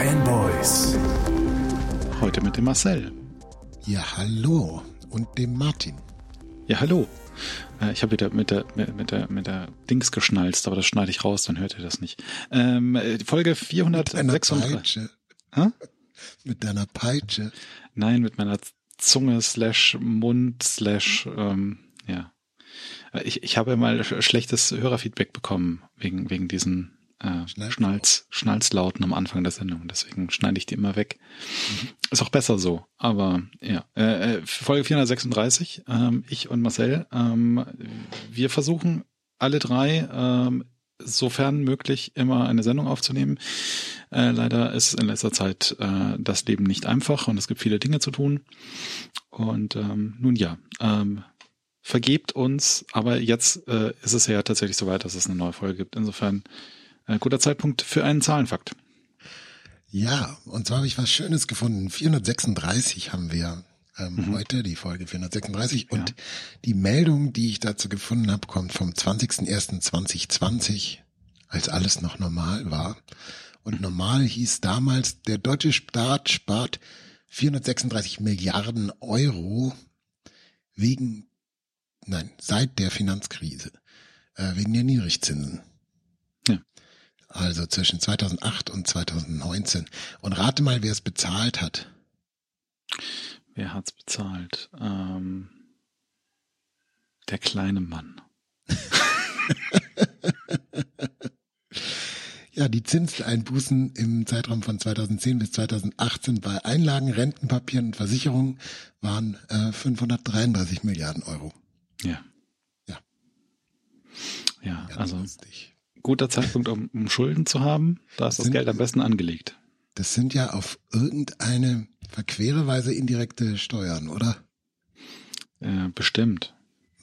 Fanboys. Heute mit dem Marcel. Ja, hallo. Und dem Martin. Ja, hallo. Äh, ich habe wieder mit der, mit, der, mit der Dings geschnalzt, aber das schneide ich raus, dann hört ihr das nicht. Ähm, äh, Folge 436. Mit, mit deiner Peitsche. Nein, mit meiner Zunge slash Mund slash, ähm, ja. Äh, ich, ich habe mal schlechtes Hörerfeedback bekommen wegen, wegen diesen äh, Schnalz, Schnalzlauten am Anfang der Sendung. Deswegen schneide ich die immer weg. Mhm. Ist auch besser so. Aber ja, äh, äh Folge 436, ähm, ich und Marcel, ähm, wir versuchen alle drei, ähm, sofern möglich, immer eine Sendung aufzunehmen. Äh, leider ist in letzter Zeit äh, das Leben nicht einfach und es gibt viele Dinge zu tun. Und ähm, nun ja, ähm, vergebt uns, aber jetzt äh, ist es ja tatsächlich soweit, dass es eine neue Folge gibt. Insofern äh, guter Zeitpunkt für einen Zahlenfakt. Ja, und zwar habe ich was Schönes gefunden. 436 haben wir ähm, mhm. heute, die Folge 436. Und ja. die Meldung, die ich dazu gefunden habe, kommt vom 20.01.2020, als alles noch normal war. Und mhm. normal hieß damals, der deutsche Staat spart 436 Milliarden Euro wegen, nein, seit der Finanzkrise, äh, wegen der Niedrigzinsen. Ja also zwischen 2008 und 2019. Und rate mal, wer es bezahlt hat. Wer hat's bezahlt? Ähm, der kleine Mann. ja, die Zinseinbußen im Zeitraum von 2010 bis 2018 bei Einlagen, Rentenpapieren und Versicherungen waren äh, 533 Milliarden Euro. Ja. Ja. Ja, also lustig guter Zeitpunkt, um, um Schulden zu haben. Da ist das, das Geld am besten angelegt. Das sind ja auf irgendeine verquere Weise indirekte Steuern, oder? Äh, bestimmt.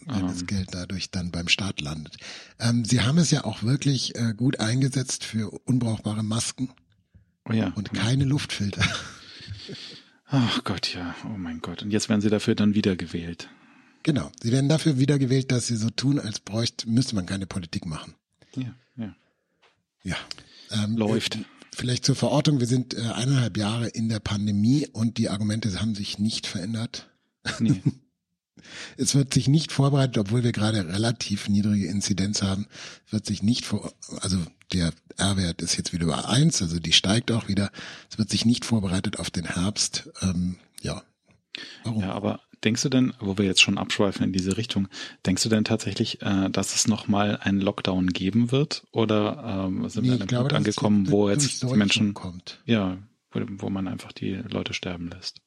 Wenn das ähm. Geld dadurch dann beim Staat landet. Ähm, Sie haben es ja auch wirklich äh, gut eingesetzt für unbrauchbare Masken. Oh ja. Und keine Luftfilter. Ach Gott, ja. Oh mein Gott. Und jetzt werden Sie dafür dann wiedergewählt. Genau. Sie werden dafür wiedergewählt, dass Sie so tun, als bräuchte, müsste man keine Politik machen. Ja, ja. Ähm, Läuft. Äh, vielleicht zur Verortung, wir sind äh, eineinhalb Jahre in der Pandemie und die Argumente haben sich nicht verändert. Nee. Es wird sich nicht vorbereitet, obwohl wir gerade relativ niedrige Inzidenz haben, wird sich nicht vor, also der R-Wert ist jetzt wieder über eins, also die steigt auch wieder. Es wird sich nicht vorbereitet auf den Herbst. Ähm, ja. Warum? Ja, aber Denkst du denn, wo wir jetzt schon abschweifen in diese Richtung, denkst du denn tatsächlich, äh, dass es nochmal einen Lockdown geben wird? Oder ähm, sind nee, wir an einem glaube, Punkt angekommen, wo jetzt die Menschen kommt. Ja, wo, wo man einfach die Leute sterben lässt.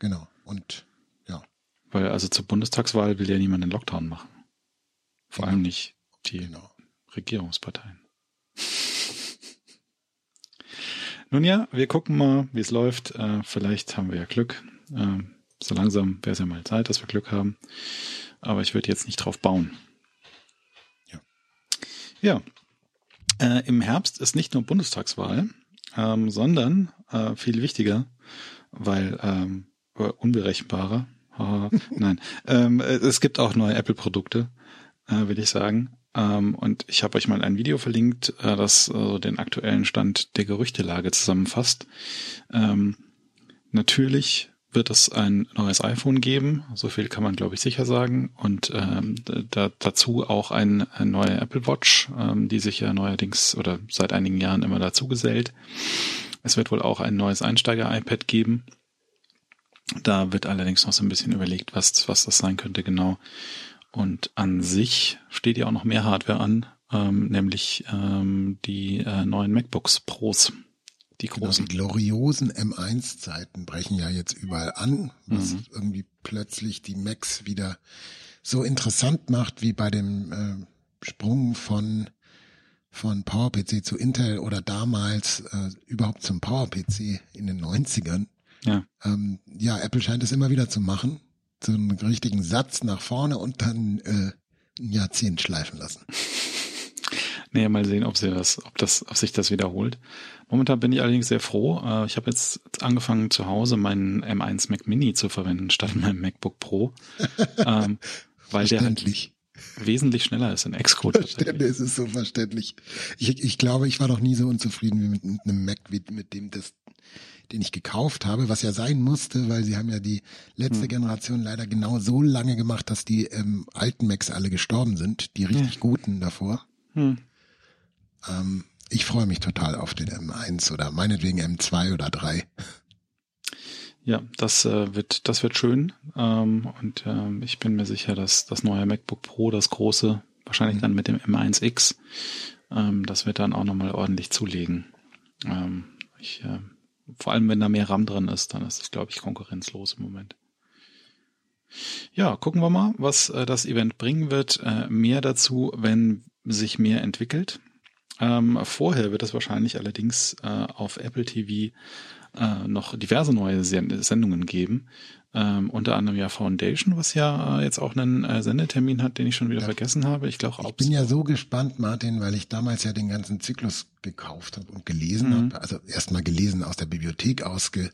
Genau. Und ja. Weil also zur Bundestagswahl will ja niemand einen Lockdown machen. Vor genau. allem nicht die genau. Regierungsparteien. Nun ja, wir gucken mal, wie es läuft. Äh, vielleicht haben wir ja Glück. Äh, so langsam wäre es ja mal Zeit, dass wir Glück haben. Aber ich würde jetzt nicht drauf bauen. Ja. Ja. Äh, Im Herbst ist nicht nur Bundestagswahl, ähm, sondern äh, viel wichtiger, weil ähm, unberechenbarer. nein, ähm, es gibt auch neue Apple-Produkte, äh, will ich sagen. Ähm, und ich habe euch mal ein Video verlinkt, äh, das äh, den aktuellen Stand der Gerüchtelage zusammenfasst. Ähm, natürlich wird es ein neues iPhone geben, so viel kann man glaube ich sicher sagen. Und ähm, da, dazu auch ein, ein neue Apple Watch, ähm, die sich ja neuerdings oder seit einigen Jahren immer dazu gesellt. Es wird wohl auch ein neues Einsteiger-iPad geben. Da wird allerdings noch so ein bisschen überlegt, was, was das sein könnte genau. Und an sich steht ja auch noch mehr Hardware an, ähm, nämlich ähm, die äh, neuen MacBooks Pros. Die großen. Genau, die gloriosen M1-Zeiten brechen ja jetzt überall an, was mhm. irgendwie plötzlich die Macs wieder so interessant macht wie bei dem äh, Sprung von von PowerPC zu Intel oder damals äh, überhaupt zum PowerPC in den 90ern. Ja. Ähm, ja, Apple scheint es immer wieder zu machen, so einen richtigen Satz nach vorne und dann äh, ein Jahrzehnt schleifen lassen. Nee, mal sehen, ob sie das, ob das, ob sich das wiederholt. Momentan bin ich allerdings sehr froh. Äh, ich habe jetzt angefangen zu Hause meinen M1 Mac Mini zu verwenden statt meinem MacBook Pro, ähm, weil der halt wesentlich schneller ist in Xcode. Verständlich, es ist so verständlich. Ich, ich glaube, ich war noch nie so unzufrieden wie mit, mit einem Mac, wie mit dem das den ich gekauft habe, was ja sein musste, weil sie haben ja die letzte hm. Generation leider genau so lange gemacht, dass die ähm, alten Macs alle gestorben sind, die richtig hm. guten davor. Hm. Ähm, ich freue mich total auf den M1 oder meinetwegen M2 oder 3. Ja, das äh, wird, das wird schön. Ähm, und ähm, ich bin mir sicher, dass das neue MacBook Pro, das große, wahrscheinlich mhm. dann mit dem M1X, ähm, das wird dann auch nochmal ordentlich zulegen. Ähm, ich, äh, vor allem, wenn da mehr RAM drin ist, dann ist es, glaube ich, konkurrenzlos im Moment. Ja, gucken wir mal, was äh, das Event bringen wird. Äh, mehr dazu, wenn sich mehr entwickelt. Ähm, vorher wird es wahrscheinlich allerdings äh, auf Apple TV äh, noch diverse neue Sendungen geben. Ähm, unter anderem ja Foundation, was ja äh, jetzt auch einen äh, Sendetermin hat, den ich schon wieder ja. vergessen habe. Ich glaube, ich bin ja so gespannt, Martin, weil ich damals ja den ganzen Zyklus gekauft habe und gelesen mhm. habe. Also erstmal gelesen aus der Bibliothek ausge,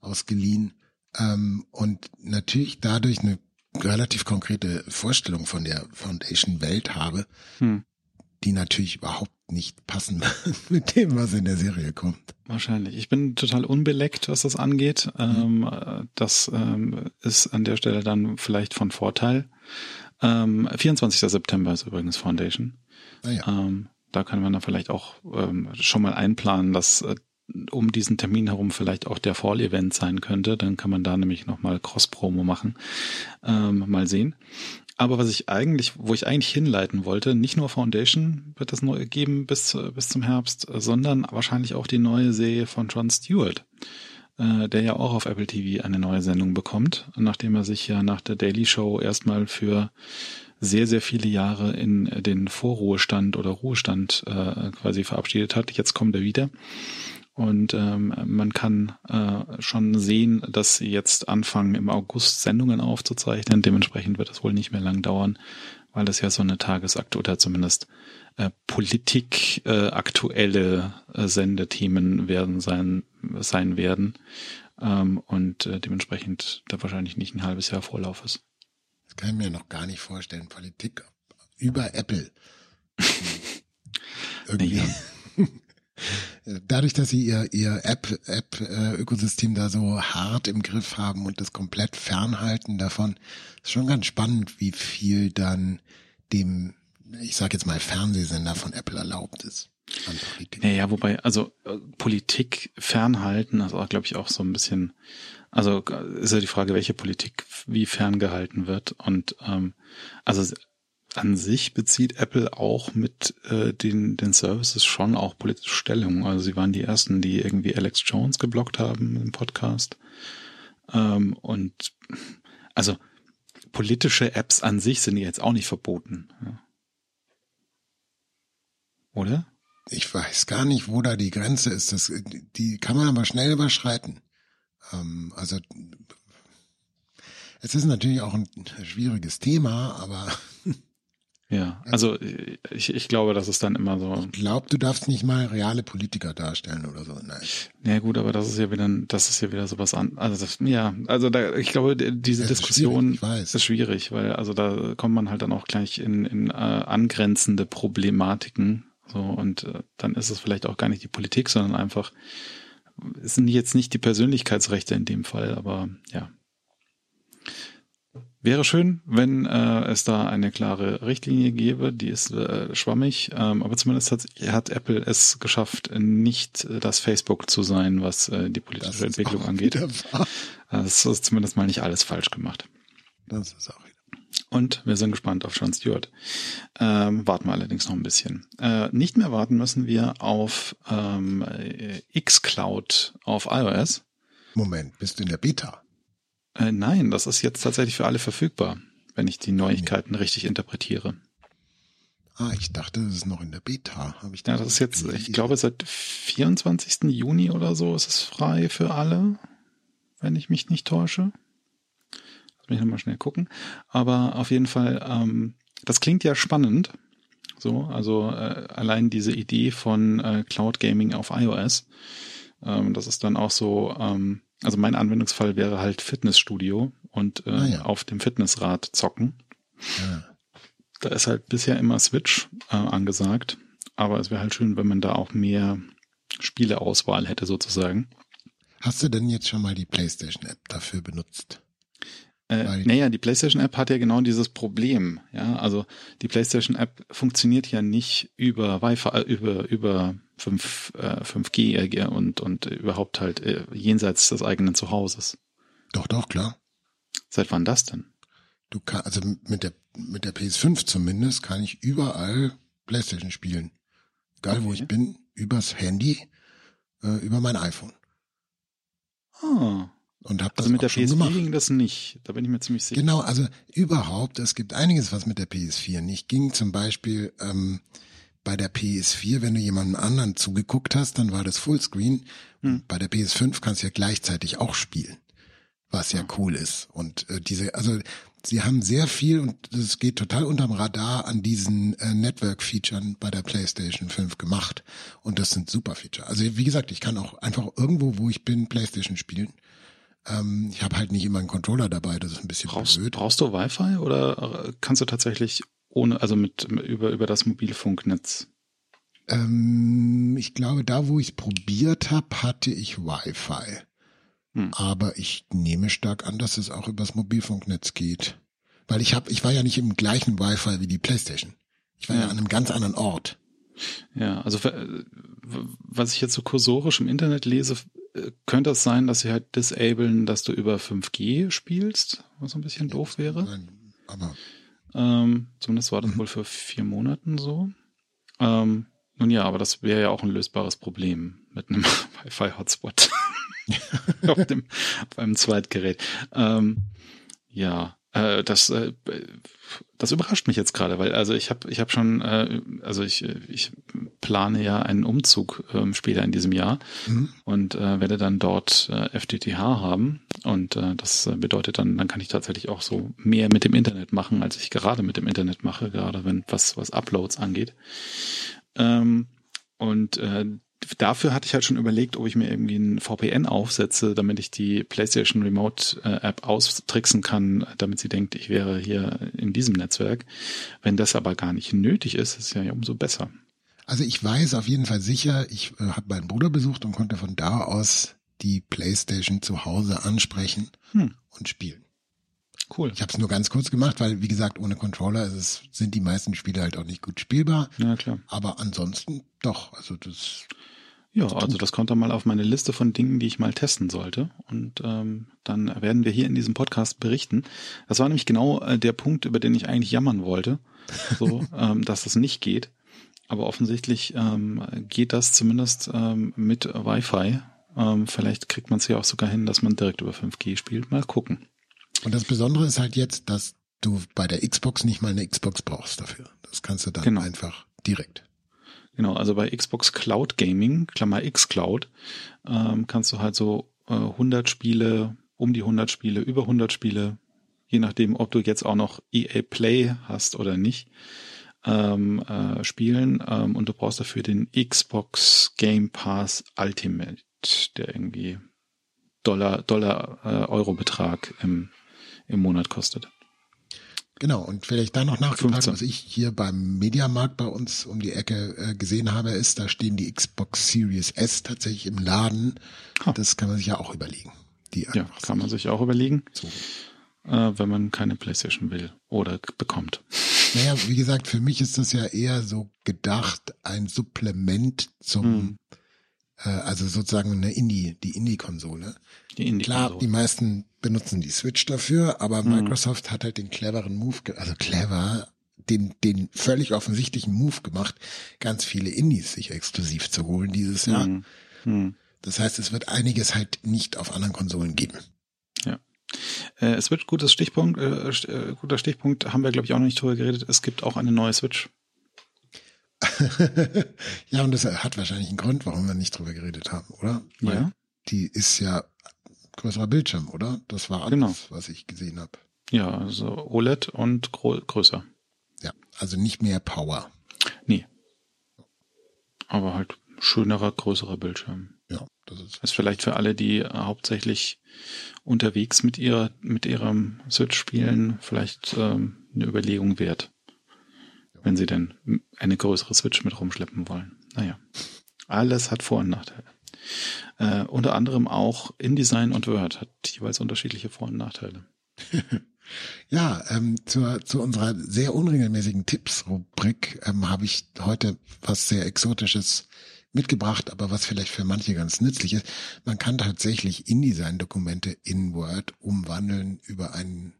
ausgeliehen ähm, und natürlich dadurch eine relativ konkrete Vorstellung von der Foundation-Welt habe. Mhm die natürlich überhaupt nicht passen mit dem, was in der Serie kommt. Wahrscheinlich. Ich bin total unbeleckt, was das angeht. Mhm. Ähm, das ähm, ist an der Stelle dann vielleicht von Vorteil. Ähm, 24. September ist übrigens Foundation. Ah, ja. ähm, da kann man dann vielleicht auch ähm, schon mal einplanen, dass äh, um diesen Termin herum vielleicht auch der Fall-Event sein könnte. Dann kann man da nämlich nochmal Cross-Promo machen. Ähm, mal sehen. Aber was ich eigentlich, wo ich eigentlich hinleiten wollte, nicht nur Foundation wird es neu geben bis, bis zum Herbst, sondern wahrscheinlich auch die neue Serie von Jon Stewart, äh, der ja auch auf Apple TV eine neue Sendung bekommt, nachdem er sich ja nach der Daily Show erstmal für sehr, sehr viele Jahre in den Vorruhestand oder Ruhestand äh, quasi verabschiedet hat. Jetzt kommt er wieder. Und ähm, man kann äh, schon sehen, dass sie jetzt anfangen, im August Sendungen aufzuzeichnen. Dementsprechend wird es wohl nicht mehr lang dauern, weil das ja so eine Tagesakt oder zumindest äh, Politik äh, äh, Sendethemen werden sein sein werden ähm, und äh, dementsprechend da wahrscheinlich nicht ein halbes Jahr Vorlauf ist. Das kann ich mir noch gar nicht vorstellen. Politik über Apple. Irgendwie. Dadurch, dass sie ihr, ihr App-App-Ökosystem da so hart im Griff haben und das komplett fernhalten davon, ist schon ganz spannend, wie viel dann dem, ich sag jetzt mal, Fernsehsender von Apple erlaubt ist. Naja, wobei, also äh, Politik fernhalten, also glaube ich auch so ein bisschen, also ist ja die Frage, welche Politik wie ferngehalten wird. Und ähm, also an sich bezieht Apple auch mit äh, den, den Services schon auch politische Stellung. Also sie waren die ersten, die irgendwie Alex Jones geblockt haben im Podcast. Ähm, und also politische Apps an sich sind jetzt auch nicht verboten. Ja. Oder? Ich weiß gar nicht, wo da die Grenze ist. Das, die kann man aber schnell überschreiten. Ähm, also es ist natürlich auch ein schwieriges Thema, aber Ja, also ich, ich glaube, das ist dann immer so. Ich glaube, du darfst nicht mal reale Politiker darstellen oder so. Nein. Ja gut, aber das ist ja wieder, das ist ja wieder sowas an. Also das, ja, also da, ich glaube, diese das Diskussion ist, ist, schwierig, weil also da kommt man halt dann auch gleich in, in äh, angrenzende Problematiken. So und äh, dann ist es vielleicht auch gar nicht die Politik, sondern einfach es sind jetzt nicht die Persönlichkeitsrechte in dem Fall, aber ja. Wäre schön, wenn äh, es da eine klare Richtlinie gäbe, die ist äh, schwammig, ähm, aber zumindest hat, hat Apple es geschafft, nicht äh, das Facebook zu sein, was äh, die politische Entwicklung angeht. Das ist zumindest mal nicht alles falsch gemacht. Das ist auch wieder. Und wir sind gespannt auf Sean Stewart. Ähm, warten wir allerdings noch ein bisschen. Äh, nicht mehr warten müssen wir auf ähm, xCloud auf iOS. Moment, bist du in der Beta? Äh, nein, das ist jetzt tatsächlich für alle verfügbar, wenn ich die Neuigkeiten richtig interpretiere. Ah, ich dachte, das ist noch in der Beta. Hab ich ja, das ist jetzt, ich glaube, seit 24. Juni oder so ist es frei für alle, wenn ich mich nicht täusche. Lass mich nochmal schnell gucken. Aber auf jeden Fall, ähm, das klingt ja spannend. So, also äh, allein diese Idee von äh, Cloud Gaming auf iOS. Ähm, das ist dann auch so, ähm, also mein Anwendungsfall wäre halt Fitnessstudio und äh, ah, ja. auf dem Fitnessrad zocken. Ja. Da ist halt bisher immer Switch äh, angesagt, aber es wäre halt schön, wenn man da auch mehr Spieleauswahl hätte sozusagen. Hast du denn jetzt schon mal die PlayStation-App dafür benutzt? Äh, naja, die PlayStation-App hat ja genau dieses Problem. Ja, also die PlayStation-App funktioniert ja nicht über Wi-Fi, äh, über über 5, äh, 5G äh, und und überhaupt halt äh, jenseits des eigenen Zuhauses. Doch, doch, klar. Seit wann das denn? Du kannst also mit der mit der PS5 zumindest kann ich überall PlayStation spielen. Egal okay. wo ich bin, übers Handy, äh, über mein iPhone. Ah. Und hab das also mit der PS4 gemacht. ging das nicht. Da bin ich mir ziemlich sicher. Genau, also überhaupt, es gibt einiges, was mit der PS4 nicht ging. Zum Beispiel ähm, bei der PS4, wenn du jemandem anderen zugeguckt hast, dann war das Fullscreen. Hm. Bei der PS5 kannst du ja gleichzeitig auch spielen, was ja, ja cool ist. Und äh, diese, also sie haben sehr viel und das geht total unterm Radar an diesen äh, Network-Featuren bei der PlayStation 5 gemacht. Und das sind super Feature. Also wie gesagt, ich kann auch einfach irgendwo, wo ich bin, PlayStation spielen. Ähm, ich habe halt nicht immer einen Controller dabei, das ist ein bisschen brauchst, blöd. Brauchst du Wi-Fi oder kannst du tatsächlich ohne, also mit über über das Mobilfunknetz? Ähm, ich glaube, da wo ich probiert habe, hatte ich Wi-Fi. Hm. Aber ich nehme stark an, dass es auch übers Mobilfunknetz geht. Weil ich habe, ich war ja nicht im gleichen Wi-Fi wie die PlayStation. Ich war ja, ja an einem ganz anderen Ort. Ja, also was ich jetzt so kursorisch im Internet lese, könnte es sein, dass sie halt disablen, dass du über 5G spielst, was ein bisschen ja, doof wäre. Nein, aber ähm, zumindest war das mhm. wohl für vier Monaten so. Ähm, nun ja, aber das wäre ja auch ein lösbares Problem mit einem Wi-Fi-Hotspot auf dem auf einem Zweitgerät. Ähm, ja, äh, das, äh, das überrascht mich jetzt gerade, weil also ich habe ich habe schon, äh, also ich, ich plane ja einen Umzug ähm, später in diesem Jahr mhm. und äh, werde dann dort äh, FTTH haben und äh, das bedeutet dann, dann kann ich tatsächlich auch so mehr mit dem Internet machen, als ich gerade mit dem Internet mache, gerade wenn was was Uploads angeht. Ähm, und äh, dafür hatte ich halt schon überlegt, ob ich mir irgendwie ein VPN aufsetze, damit ich die PlayStation Remote äh, App austricksen kann, damit sie denkt, ich wäre hier in diesem Netzwerk. Wenn das aber gar nicht nötig ist, ist ja umso besser. Also ich weiß auf jeden Fall sicher, ich äh, habe meinen Bruder besucht und konnte von da aus die PlayStation zu Hause ansprechen hm. und spielen. Cool. Ich habe es nur ganz kurz gemacht, weil wie gesagt, ohne Controller es, sind die meisten Spiele halt auch nicht gut spielbar. Ja, klar. Aber ansonsten doch. Also das ja, also das kommt dann mal auf meine Liste von Dingen, die ich mal testen sollte. Und ähm, dann werden wir hier in diesem Podcast berichten. Das war nämlich genau äh, der Punkt, über den ich eigentlich jammern wollte, so, ähm, dass das nicht geht. Aber offensichtlich ähm, geht das zumindest ähm, mit Wi-Fi. Ähm, vielleicht kriegt man es ja auch sogar hin, dass man direkt über 5G spielt. Mal gucken. Und das Besondere ist halt jetzt, dass du bei der Xbox nicht mal eine Xbox brauchst dafür. Das kannst du dann genau. einfach direkt. Genau, also bei Xbox Cloud Gaming, Klammer X Cloud, ähm, kannst du halt so äh, 100 Spiele, um die 100 Spiele, über 100 Spiele, je nachdem, ob du jetzt auch noch EA Play hast oder nicht, ähm, äh, spielen. Ähm, und du brauchst dafür den Xbox Game Pass Ultimate, der irgendwie Dollar, Dollar, äh, Euro Betrag im, im Monat kostet. Genau, und vielleicht da noch nachgefragt, was ich hier beim Mediamarkt bei uns um die Ecke äh, gesehen habe, ist, da stehen die Xbox Series S tatsächlich im Laden. Oh. Das kann man sich ja auch überlegen. Die ja, kann man sich auch überlegen, so. äh, wenn man keine Playstation will oder bekommt. Naja, wie gesagt, für mich ist das ja eher so gedacht, ein Supplement zum hm also sozusagen eine Indie, die Indie-Konsole. Die Indie Klar, die meisten benutzen die Switch dafür, aber mhm. Microsoft hat halt den cleveren Move, also clever, den, den völlig offensichtlichen Move gemacht, ganz viele Indies sich exklusiv zu holen dieses Jahr. Mhm. Mhm. Das heißt, es wird einiges halt nicht auf anderen Konsolen geben. Ja. Äh, es wird gutes Stichpunkt, äh, äh, guter Stichpunkt, haben wir glaube ich auch noch nicht drüber geredet. Es gibt auch eine neue Switch. Ja, und das hat wahrscheinlich einen Grund, warum wir nicht drüber geredet haben, oder? Weil ja. Die ist ja größerer Bildschirm, oder? Das war alles, genau. was ich gesehen habe. Ja, also OLED und größer. Ja, also nicht mehr Power. Nee. Aber halt schönerer, größerer Bildschirm. Ja, das ist. Das ist vielleicht für alle, die hauptsächlich unterwegs mit ihrer, mit ihrem Switch spielen, vielleicht ähm, eine Überlegung wert wenn sie denn eine größere Switch mit rumschleppen wollen. Naja, alles hat Vor- und Nachteile. Äh, unter anderem auch InDesign und Word hat jeweils unterschiedliche Vor- und Nachteile. ja, ähm, zur, zu unserer sehr unregelmäßigen Tipps-Rubrik ähm, habe ich heute was sehr Exotisches mitgebracht, aber was vielleicht für manche ganz nützlich ist. Man kann tatsächlich InDesign-Dokumente in Word umwandeln über einen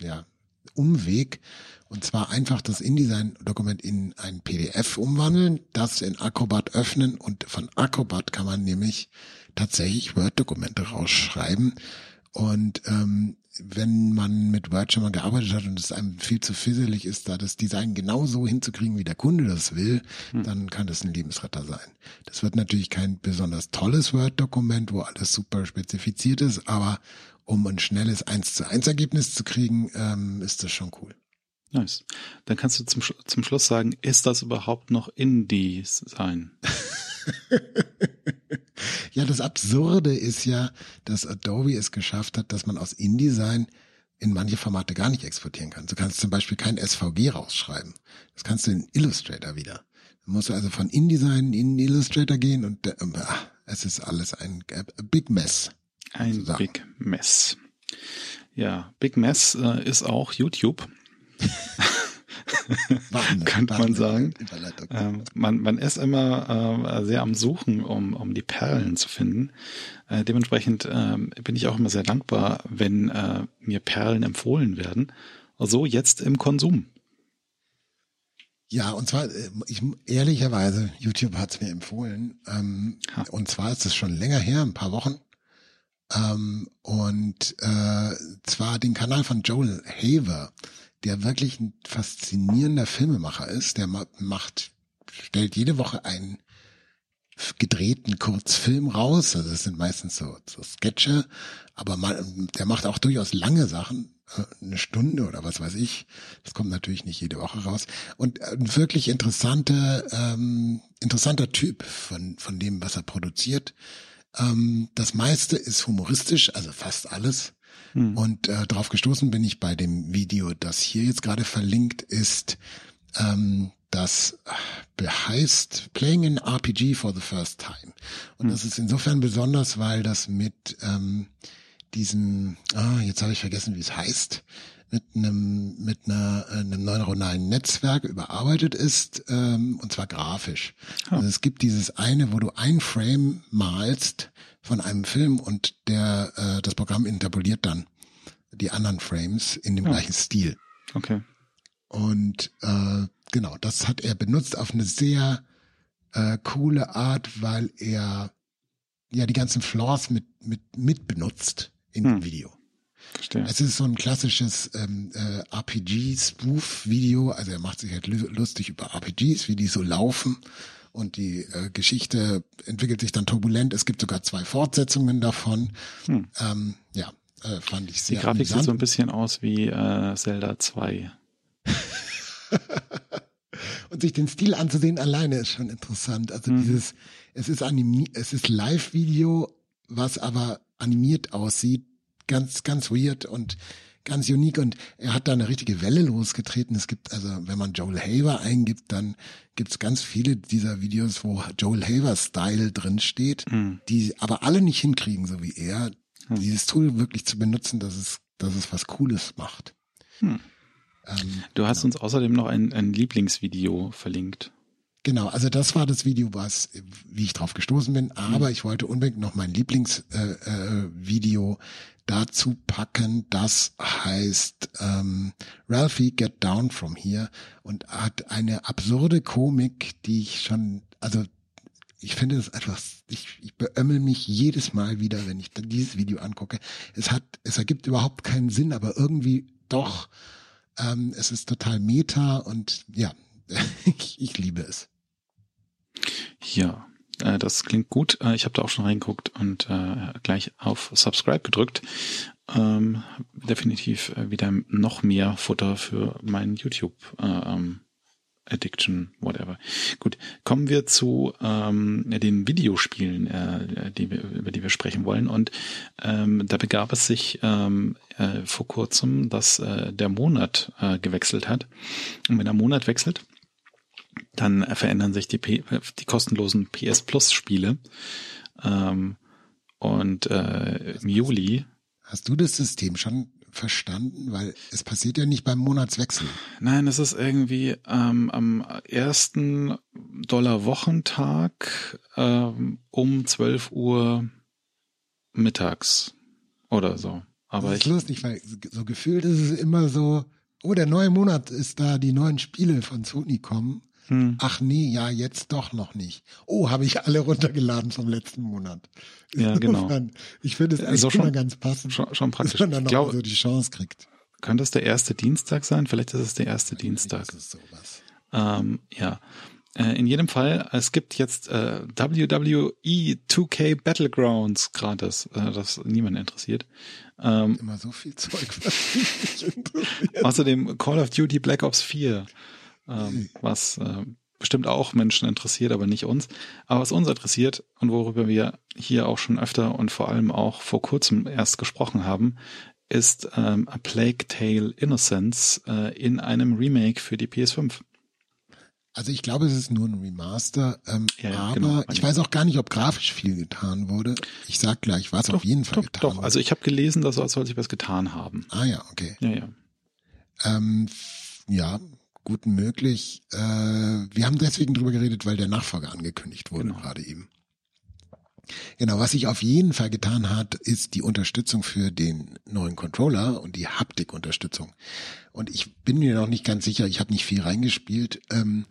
ja, Umweg. Und zwar einfach das InDesign-Dokument in ein PDF umwandeln, das in Acrobat öffnen und von Acrobat kann man nämlich tatsächlich Word-Dokumente rausschreiben. Und ähm, wenn man mit Word schon mal gearbeitet hat und es einem viel zu fisselig ist, da das Design genauso hinzukriegen, wie der Kunde das will, hm. dann kann das ein Lebensretter sein. Das wird natürlich kein besonders tolles Word-Dokument, wo alles super spezifiziert ist, aber um ein schnelles 1 zu 1 Ergebnis zu kriegen, ähm, ist das schon cool. Nice. Dann kannst du zum, zum Schluss sagen, ist das überhaupt noch InDesign? ja, das Absurde ist ja, dass Adobe es geschafft hat, dass man aus InDesign in manche Formate gar nicht exportieren kann. Du kannst zum Beispiel kein SVG rausschreiben. Das kannst du in Illustrator wieder. Du musst also von InDesign in Illustrator gehen und äh, es ist alles ein äh, Big Mess. Ein sozusagen. Big Mess. Ja, Big Mess äh, ist auch YouTube. könnte man sagen. Ähm, man, man ist immer äh, sehr am Suchen, um, um die Perlen zu finden. Äh, dementsprechend äh, bin ich auch immer sehr dankbar, wenn äh, mir Perlen empfohlen werden. So jetzt im Konsum. Ja, und zwar, äh, ich ehrlicherweise, YouTube hat es mir empfohlen. Ähm, und zwar ist es schon länger her, ein paar Wochen. Ähm, und äh, zwar den Kanal von Joel Haver der wirklich ein faszinierender Filmemacher ist. Der macht, stellt jede Woche einen gedrehten Kurzfilm raus. Also das sind meistens so, so Sketche, aber man, der macht auch durchaus lange Sachen, äh, eine Stunde oder was weiß ich. Das kommt natürlich nicht jede Woche raus. Und ein wirklich interessanter, ähm, interessanter Typ von, von dem, was er produziert. Ähm, das meiste ist humoristisch, also fast alles. Hm. Und äh, darauf gestoßen bin ich bei dem Video, das hier jetzt gerade verlinkt ist. Ähm, das heißt Playing an RPG for the First Time. Und hm. das ist insofern besonders, weil das mit ähm, diesem, ah, jetzt habe ich vergessen, wie es heißt, mit einem mit einer äh, einem neuronalen Netzwerk überarbeitet ist ähm, und zwar grafisch. Oh. Also es gibt dieses eine, wo du ein Frame malst von einem Film und der äh, das Programm interpoliert dann die anderen Frames in dem oh. gleichen Stil. Okay. Und äh, genau, das hat er benutzt auf eine sehr äh, coole Art, weil er ja die ganzen Flaws mit mit mit benutzt in hm. dem Video. Verstehe. Es ist so ein klassisches ähm, äh, RPG-Spoof-Video. Also er macht sich halt lustig über RPGs, wie die so laufen. Und die äh, Geschichte entwickelt sich dann turbulent. Es gibt sogar zwei Fortsetzungen davon. Hm. Ähm, ja, äh, fand ich sehr Die Grafik amüsant. sieht so ein bisschen aus wie äh, Zelda 2. Und sich den Stil anzusehen alleine ist schon interessant. Also hm. dieses, es ist animiert, es ist Live-Video, was aber animiert aussieht ganz, ganz weird und ganz unique und er hat da eine richtige Welle losgetreten. Es gibt also, wenn man Joel Haver eingibt, dann gibt es ganz viele dieser Videos, wo Joel Haver Style drin steht, mhm. die aber alle nicht hinkriegen, so wie er, mhm. dieses Tool wirklich zu benutzen, dass es, dass es was Cooles macht. Mhm. Ähm, du hast ja. uns außerdem noch ein, ein Lieblingsvideo verlinkt. Genau, also das war das Video, was, wie ich drauf gestoßen bin, aber mhm. ich wollte unbedingt noch mein Lieblingsvideo äh, äh, dazu packen. Das heißt ähm, Ralphie Get Down From Here und hat eine absurde Komik, die ich schon, also ich finde das etwas, ich, ich beömmel mich jedes Mal wieder, wenn ich dieses Video angucke. Es hat, es ergibt überhaupt keinen Sinn, aber irgendwie doch. Ähm, es ist total meta und ja, ich, ich liebe es. Ja, äh, das klingt gut. Äh, ich habe da auch schon reingeguckt und äh, gleich auf Subscribe gedrückt. Ähm, definitiv äh, wieder noch mehr Futter für meinen YouTube äh, ähm, Addiction, whatever. Gut, kommen wir zu ähm, den Videospielen, äh, die wir, über die wir sprechen wollen. Und ähm, da begab es sich ähm, äh, vor kurzem, dass äh, der Monat äh, gewechselt hat. Und wenn der Monat wechselt, dann verändern sich die, P die kostenlosen PS Plus Spiele. Ähm, und äh, im Juli. Hast du das System schon verstanden? Weil es passiert ja nicht beim Monatswechsel. Nein, es ist irgendwie ähm, am ersten Dollar-Wochentag ähm, um 12 Uhr mittags oder so. Aber das ist ich, lustig, weil so gefühlt ist es immer so, oh, der neue Monat ist da, die neuen Spiele von Sony kommen. Hm. Ach nee, ja, jetzt doch noch nicht. Oh, habe ich alle runtergeladen vom letzten Monat. Ja, genau. Ich finde es echt also schon, ganz passend. Schon, schon praktisch. Wenn man dann noch so die Chance kriegt. Könnte es der erste Dienstag sein? Vielleicht ist es der erste Dienstag. Das ist sowas. Ähm, ja. Äh, in jedem Fall, es gibt jetzt äh, WWE 2K Battlegrounds gratis, äh, das niemand interessiert. Ähm, Immer so viel Zeug, was mich interessiert. Außerdem Call of Duty Black Ops 4, ähm, was äh, bestimmt auch Menschen interessiert, aber nicht uns. Aber was uns interessiert und worüber wir hier auch schon öfter und vor allem auch vor kurzem erst gesprochen haben, ist ähm, A Plague Tale Innocence äh, in einem Remake für die PS5. Also ich glaube, es ist nur ein Remaster, ähm, Ja, ja, aber genau. ich weiß auch gar nicht, ob grafisch viel getan wurde. Ich sag gleich, was auf jeden Fall Doch, getan doch. wurde. Also ich habe gelesen, dass soll sich was getan haben. ah ja, okay. Ja, ja. Ähm, ja, gut möglich. Äh, wir haben deswegen drüber geredet, weil der Nachfolger angekündigt wurde Genau. gerade eben. Genau, was sich auf jeden Fall getan hat, ist die Unterstützung für den neuen Controller und die Haptik-Unterstützung. Und ich bin mir noch nicht ganz sicher, ich habe nicht viel reingespielt, ähm,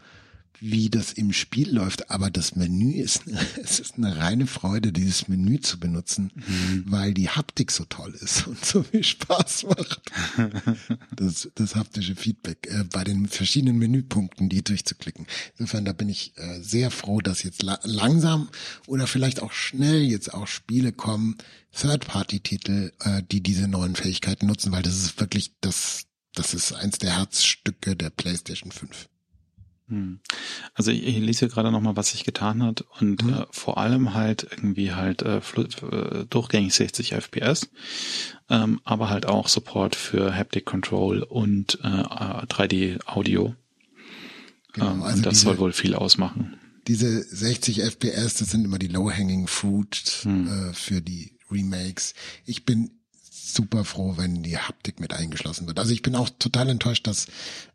wie das im Spiel läuft, aber das Menü ist, es ist eine reine Freude, dieses Menü zu benutzen, weil die Haptik so toll ist und so viel Spaß macht. Das, das haptische Feedback äh, bei den verschiedenen Menüpunkten, die durchzuklicken. Insofern, da bin ich äh, sehr froh, dass jetzt la langsam oder vielleicht auch schnell jetzt auch Spiele kommen, Third-Party-Titel, äh, die diese neuen Fähigkeiten nutzen, weil das ist wirklich das, das ist eins der Herzstücke der PlayStation 5. Hm. Also ich, ich lese hier gerade nochmal, was sich getan hat und Mhm. äh, vor allem halt irgendwie halt äh, äh, durchgängig 60 FPS, ähm, aber halt auch Support für Haptic Control und äh, 3D Audio. Genau, ähm, also und das diese- soll wohl viel ausmachen. diese 60 FPS, das sind immer die low-hanging fruit Hm. äh, für die Remakes. Ich bin super froh, wenn die Haptik mit eingeschlossen wird. Also ich bin auch total enttäuscht, dass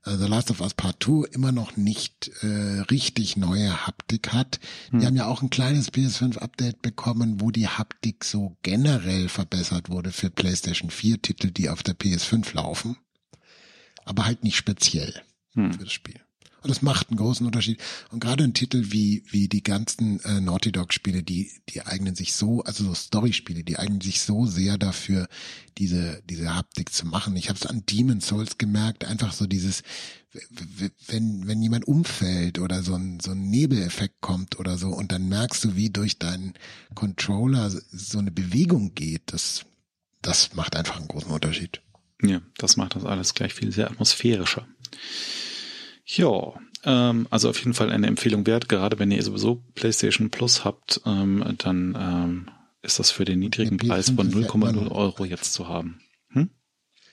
äh, The Last of Us Part 2 immer noch nicht äh, richtig neue Haptik hat. Hm. Die haben ja auch ein kleines PS5-Update bekommen, wo die Haptik so generell verbessert wurde für PlayStation 4-Titel, die auf der PS5 laufen. Aber halt nicht speziell Hm. für das Spiel. Und das macht einen großen Unterschied. Und gerade ein Titel wie, wie die ganzen äh, Naughty Dog Spiele, die, die eignen sich so, also so Story-Spiele, die eignen sich so sehr dafür, diese, diese Haptik zu machen. Ich habe es an Demon Souls gemerkt, einfach so dieses, wenn, wenn jemand umfällt oder so ein, so ein Nebeleffekt kommt oder so und dann merkst du, wie durch deinen Controller so eine Bewegung geht, das, das macht einfach einen großen Unterschied. Ja, das macht das alles gleich viel sehr atmosphärischer. Ja, ähm, also auf jeden Fall eine Empfehlung wert. Gerade wenn ihr sowieso PlayStation Plus habt, ähm, dann ähm, ist das für den niedrigen Preis PS5 von ist ja immer 0,0 noch Euro jetzt zu haben. Hm?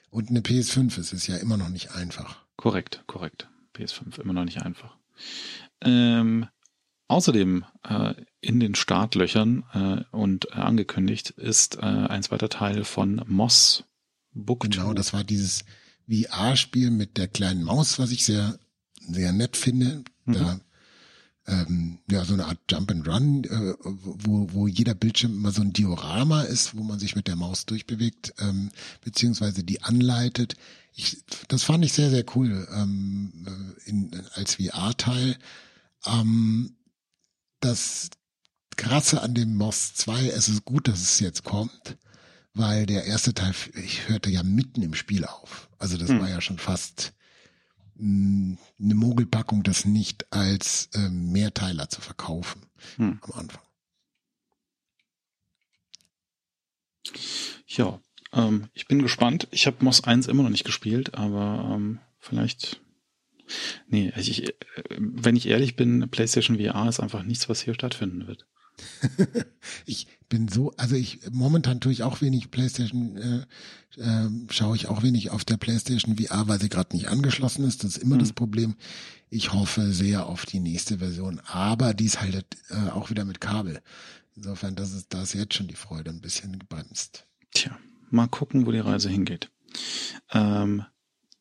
Und eine PS5 ist es ja immer noch nicht einfach. Korrekt, korrekt. PS5 immer noch nicht einfach. Ähm, außerdem äh, in den Startlöchern äh, und äh, angekündigt ist äh, ein zweiter Teil von Moss Book Genau, 2. das war dieses VR-Spiel mit der kleinen Maus, was ich sehr, sehr nett finde. Da, ähm, ja, so eine Art Jump and Run, äh, wo, wo jeder Bildschirm immer so ein Diorama ist, wo man sich mit der Maus durchbewegt, ähm, beziehungsweise die anleitet. Ich, das fand ich sehr, sehr cool ähm, äh, in, als VR-Teil. Ähm, das Krasse an dem MOS 2, es ist gut, dass es jetzt kommt, weil der erste Teil, ich hörte ja mitten im Spiel auf. Also das Hm. war ja schon fast eine Mogelpackung, das nicht als ähm, Mehrteiler zu verkaufen Hm. am Anfang. Ja, ähm, ich bin gespannt. Ich habe Moss 1 immer noch nicht gespielt, aber ähm, vielleicht. Nee, ich, äh, wenn ich ehrlich bin, PlayStation VR ist einfach nichts, was hier stattfinden wird. Ich bin so, also ich momentan tue ich auch wenig PlayStation, äh, äh, schaue ich auch wenig auf der PlayStation VR, weil sie gerade nicht angeschlossen ist. Das ist immer Hm. das Problem. Ich hoffe sehr auf die nächste Version, aber die ist halt äh, auch wieder mit Kabel. Insofern, das ist, da ist jetzt schon die Freude ein bisschen gebremst. Tja, mal gucken, wo die Reise hingeht. Ähm,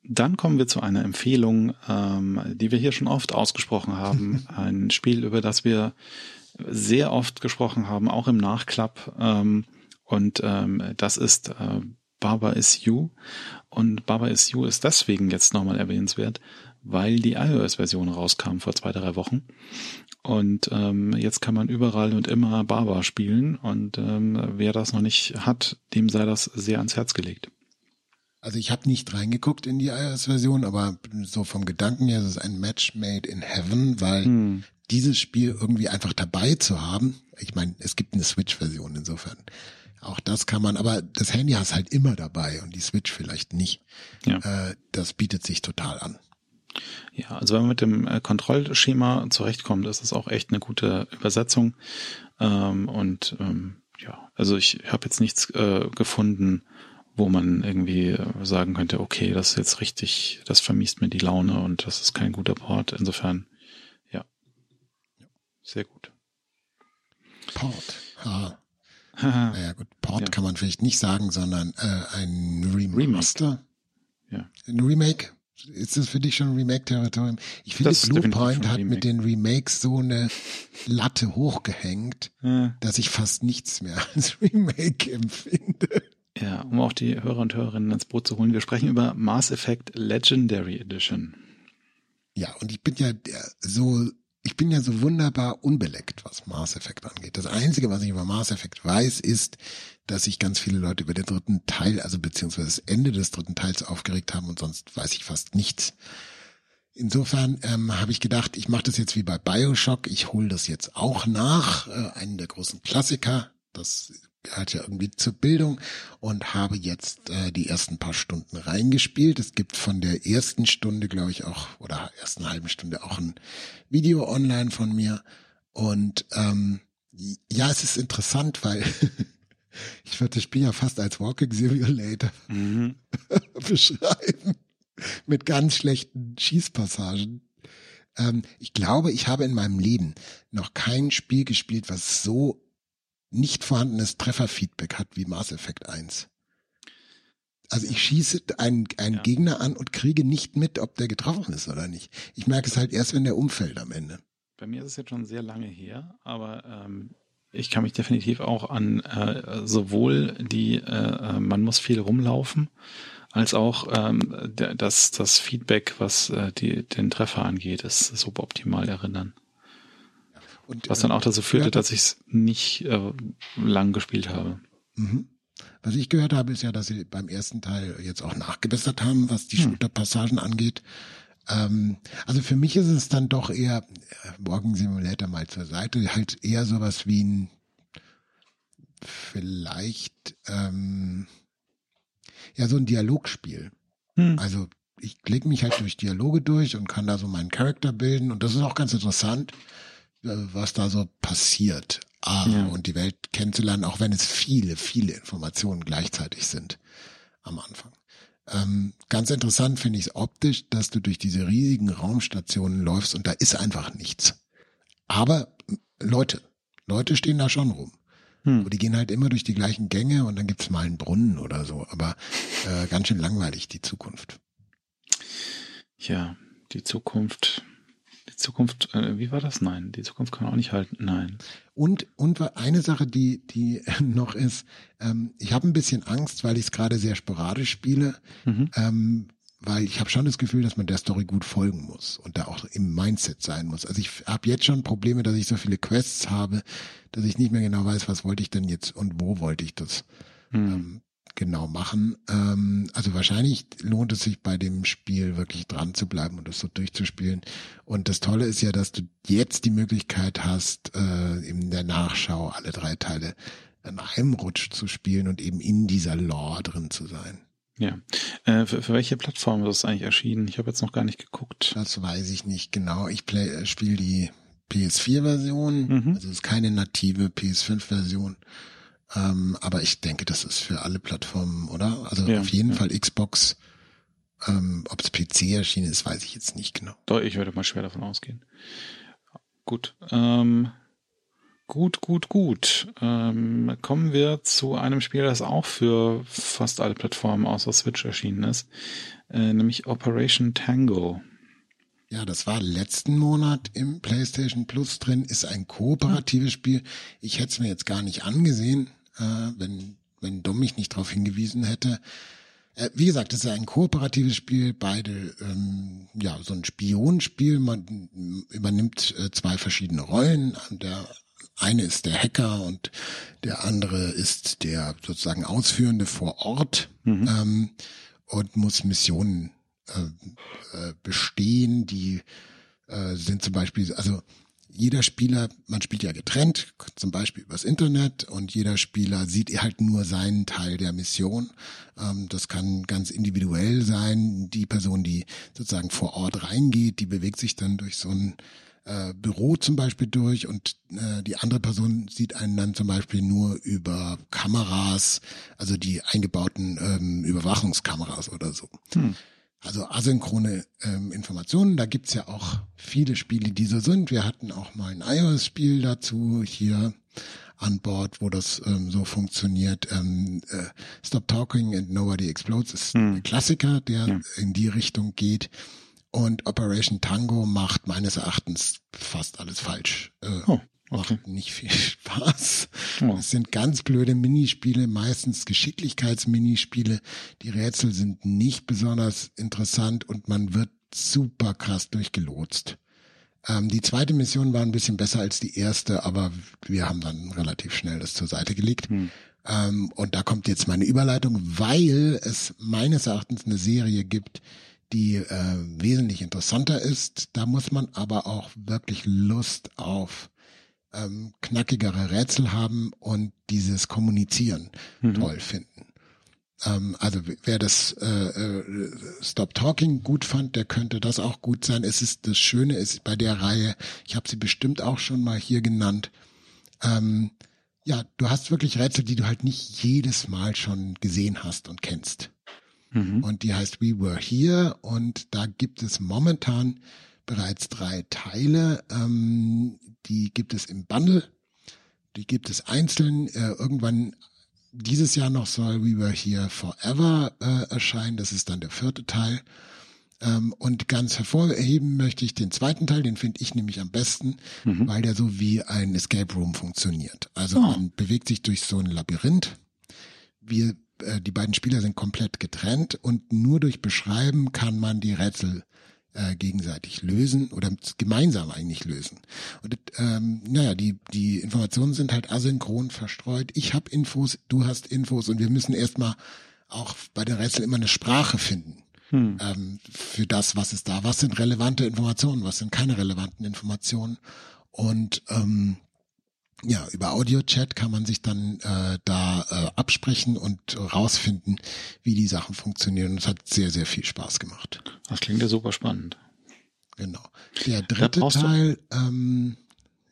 dann kommen wir zu einer Empfehlung, ähm, die wir hier schon oft ausgesprochen haben. Ein Spiel, über das wir sehr oft gesprochen haben, auch im Nachklapp. Ähm, und ähm, das ist äh, Baba is You. Und Baba is You ist deswegen jetzt nochmal erwähnenswert, weil die iOS-Version rauskam vor zwei, drei Wochen. Und ähm, jetzt kann man überall und immer Baba spielen. Und ähm, wer das noch nicht hat, dem sei das sehr ans Herz gelegt. Also ich habe nicht reingeguckt in die iOS-Version, aber so vom Gedanken her ist es ein Match made in heaven, weil hm. Dieses Spiel irgendwie einfach dabei zu haben, ich meine, es gibt eine Switch-Version insofern. Auch das kann man, aber das Handy hast halt immer dabei und die Switch vielleicht nicht. Ja. Äh, das bietet sich total an. Ja, also wenn man mit dem äh, Kontrollschema zurechtkommt, ist es auch echt eine gute Übersetzung. Ähm, und ähm, ja, also ich habe jetzt nichts äh, gefunden, wo man irgendwie äh, sagen könnte, okay, das ist jetzt richtig, das vermiest mir die Laune und das ist kein guter Port. Insofern, sehr gut. Port. Ha. naja gut, Port ja. kann man vielleicht nicht sagen, sondern äh, ein Remaster. Remake. Ja. Ein Remake. Ist das für dich schon Remake-Territorium? Ich finde, Bluepoint hat mit den Remakes so eine Latte hochgehängt, ja. dass ich fast nichts mehr als Remake empfinde. Ja, um auch die Hörer und Hörerinnen ins Boot zu holen. Wir sprechen über Mass Effect Legendary Edition. Ja, und ich bin ja so, ich bin ja so wunderbar unbeleckt, was Mass Effect angeht. Das Einzige, was ich über Mass Effect weiß, ist, dass sich ganz viele Leute über den dritten Teil, also beziehungsweise das Ende des dritten Teils aufgeregt haben und sonst weiß ich fast nichts. Insofern ähm, habe ich gedacht, ich mache das jetzt wie bei Bioshock. Ich hole das jetzt auch nach, äh, einen der großen Klassiker. Das ja irgendwie zur Bildung und habe jetzt äh, die ersten paar Stunden reingespielt. Es gibt von der ersten Stunde, glaube ich, auch, oder ersten halben Stunde auch ein Video online von mir. Und ähm, ja, es ist interessant, weil ich würde das Spiel ja fast als Walking Simulator mhm. beschreiben. Mit ganz schlechten Schießpassagen. Ähm, ich glaube, ich habe in meinem Leben noch kein Spiel gespielt, was so nicht vorhandenes Trefferfeedback hat wie Mass Effect 1. Also ich schieße einen, einen ja. Gegner an und kriege nicht mit, ob der getroffen ist oder nicht. Ich merke es halt erst, wenn der umfällt am Ende. Bei mir ist es jetzt schon sehr lange her, aber ähm, ich kann mich definitiv auch an äh, sowohl die, äh, äh man muss viel rumlaufen, als auch ähm, das, das Feedback, was äh, die, den Treffer angeht, ist suboptimal erinnern. Und, Was dann auch dazu führte, dass ich es nicht äh, lang gespielt habe. Mhm. Was ich gehört habe, ist ja, dass sie beim ersten Teil jetzt auch nachgebessert haben, was die hm. Shooter-Passagen angeht. Ähm, also für mich ist es dann doch eher, äh, Walking Simulator mal zur Seite, halt eher sowas wie ein vielleicht ähm, ja so ein Dialogspiel. Hm. Also ich klicke mich halt durch Dialoge durch und kann da so meinen Charakter bilden und das ist auch ganz interessant. Äh, was da so passiert ah, ja. und die Welt kennenzulernen, auch wenn es viele, viele Informationen gleichzeitig sind am Anfang. Ähm, ganz interessant finde ich es optisch, dass du durch diese riesigen Raumstationen läufst und da ist einfach nichts. Aber Leute, Leute stehen da schon rum. Hm. Und die gehen halt immer durch die gleichen Gänge und dann gibt's mal einen Brunnen oder so. Aber äh, ganz schön langweilig, die Zukunft. Ja, die Zukunft die Zukunft, äh, wie war das? Nein, die Zukunft kann man auch nicht halten. Nein. Und und eine Sache, die die noch ist, ähm, ich habe ein bisschen Angst, weil ich es gerade sehr sporadisch spiele, mhm. ähm, weil ich habe schon das Gefühl, dass man der Story gut folgen muss und da auch im Mindset sein muss. Also ich habe jetzt schon Probleme, dass ich so viele Quests habe, dass ich nicht mehr genau weiß, was wollte ich denn jetzt und wo wollte ich das. Mhm. Ähm, genau machen. Ähm, also wahrscheinlich lohnt es sich bei dem Spiel wirklich dran zu bleiben und das so durchzuspielen. Und das Tolle ist ja, dass du jetzt die Möglichkeit hast, äh, in der Nachschau alle drei Teile in einem Rutsch zu spielen und eben in dieser Lore drin zu sein. Ja. Äh, für, für welche Plattform ist das eigentlich erschienen? Ich habe jetzt noch gar nicht geguckt. Das weiß ich nicht genau. Ich äh, spiele die PS4-Version. Mhm. Also es ist keine native PS5-Version. Ähm, aber ich denke, das ist für alle Plattformen, oder? Also ja, auf jeden ja. Fall Xbox. Ähm, Ob es PC erschienen ist, weiß ich jetzt nicht genau. Doch, ich würde mal schwer davon ausgehen. Gut. Ähm, Gut, gut, gut. Ähm, kommen wir zu einem Spiel, das auch für fast alle Plattformen außer Switch erschienen ist, äh, nämlich Operation Tango. Ja, das war letzten Monat im PlayStation Plus drin, ist ein kooperatives Spiel. Ich hätte es mir jetzt gar nicht angesehen, äh, wenn, wenn Dom mich nicht darauf hingewiesen hätte. Äh, wie gesagt, es ist ein kooperatives Spiel, beide, ähm, ja, so ein Spionspiel. Man übernimmt äh, zwei verschiedene Rollen. Der eine ist der Hacker und der andere ist der sozusagen Ausführende vor Ort mhm. ähm, und muss Missionen äh, äh, bestehen, die äh, sind zum Beispiel, also jeder Spieler, man spielt ja getrennt, zum Beispiel übers Internet und jeder Spieler sieht halt nur seinen Teil der Mission. Ähm, das kann ganz individuell sein. Die Person, die sozusagen vor Ort reingeht, die bewegt sich dann durch so ein äh, Büro zum Beispiel durch und äh, die andere Person sieht einen dann zum Beispiel nur über Kameras, also die eingebauten ähm, Überwachungskameras oder so. Hm. Also asynchrone ähm, Informationen, da gibt's ja auch viele Spiele, die so sind. Wir hatten auch mal ein iOS-Spiel dazu hier an Bord, wo das ähm, so funktioniert. Ähm, äh, Stop Talking and Nobody Explodes ist hm. ein Klassiker, der ja. in die Richtung geht. Und Operation Tango macht meines Erachtens fast alles falsch. Äh, oh, okay. Macht nicht viel Spaß. Oh. Es sind ganz blöde Minispiele, meistens Geschicklichkeitsminispiele. Die Rätsel sind nicht besonders interessant und man wird super krass durchgelotst. Ähm, die zweite Mission war ein bisschen besser als die erste, aber wir haben dann relativ schnell das zur Seite gelegt. Hm. Ähm, und da kommt jetzt meine Überleitung, weil es meines Erachtens eine Serie gibt, die äh, wesentlich interessanter ist. Da muss man aber auch wirklich Lust auf ähm, knackigere Rätsel haben und dieses Kommunizieren mhm. toll finden. Ähm, also wer das äh, äh, Stop Talking gut fand, der könnte das auch gut sein. Es ist das Schöne ist bei der Reihe, ich habe sie bestimmt auch schon mal hier genannt. Ähm, ja, du hast wirklich Rätsel, die du halt nicht jedes Mal schon gesehen hast und kennst. Mhm. Und die heißt We Were Here und da gibt es momentan bereits drei Teile. Ähm, die gibt es im Bundle, die gibt es einzeln. Äh, irgendwann dieses Jahr noch soll We Were Here Forever äh, erscheinen. Das ist dann der vierte Teil. Ähm, und ganz hervorheben möchte ich den zweiten Teil, den finde ich nämlich am besten, mhm. weil der so wie ein Escape Room funktioniert. Also oh. man bewegt sich durch so ein Labyrinth. Wir äh, die beiden Spieler sind komplett getrennt und nur durch Beschreiben kann man die Rätsel äh, gegenseitig lösen oder gemeinsam eigentlich lösen. Und ähm, naja, die, die Informationen sind halt asynchron verstreut. Ich habe Infos, du hast Infos und wir müssen erstmal auch bei den Rätseln immer eine Sprache finden. Hm. Ähm, für das, was ist da, was sind relevante Informationen, was sind keine relevanten Informationen. Und ähm, ja, über Audio-Chat kann man sich dann äh, da äh, absprechen und rausfinden, wie die Sachen funktionieren. Und es hat sehr, sehr viel Spaß gemacht. Das klingt ja super spannend. Genau. Der dritte Teil ähm,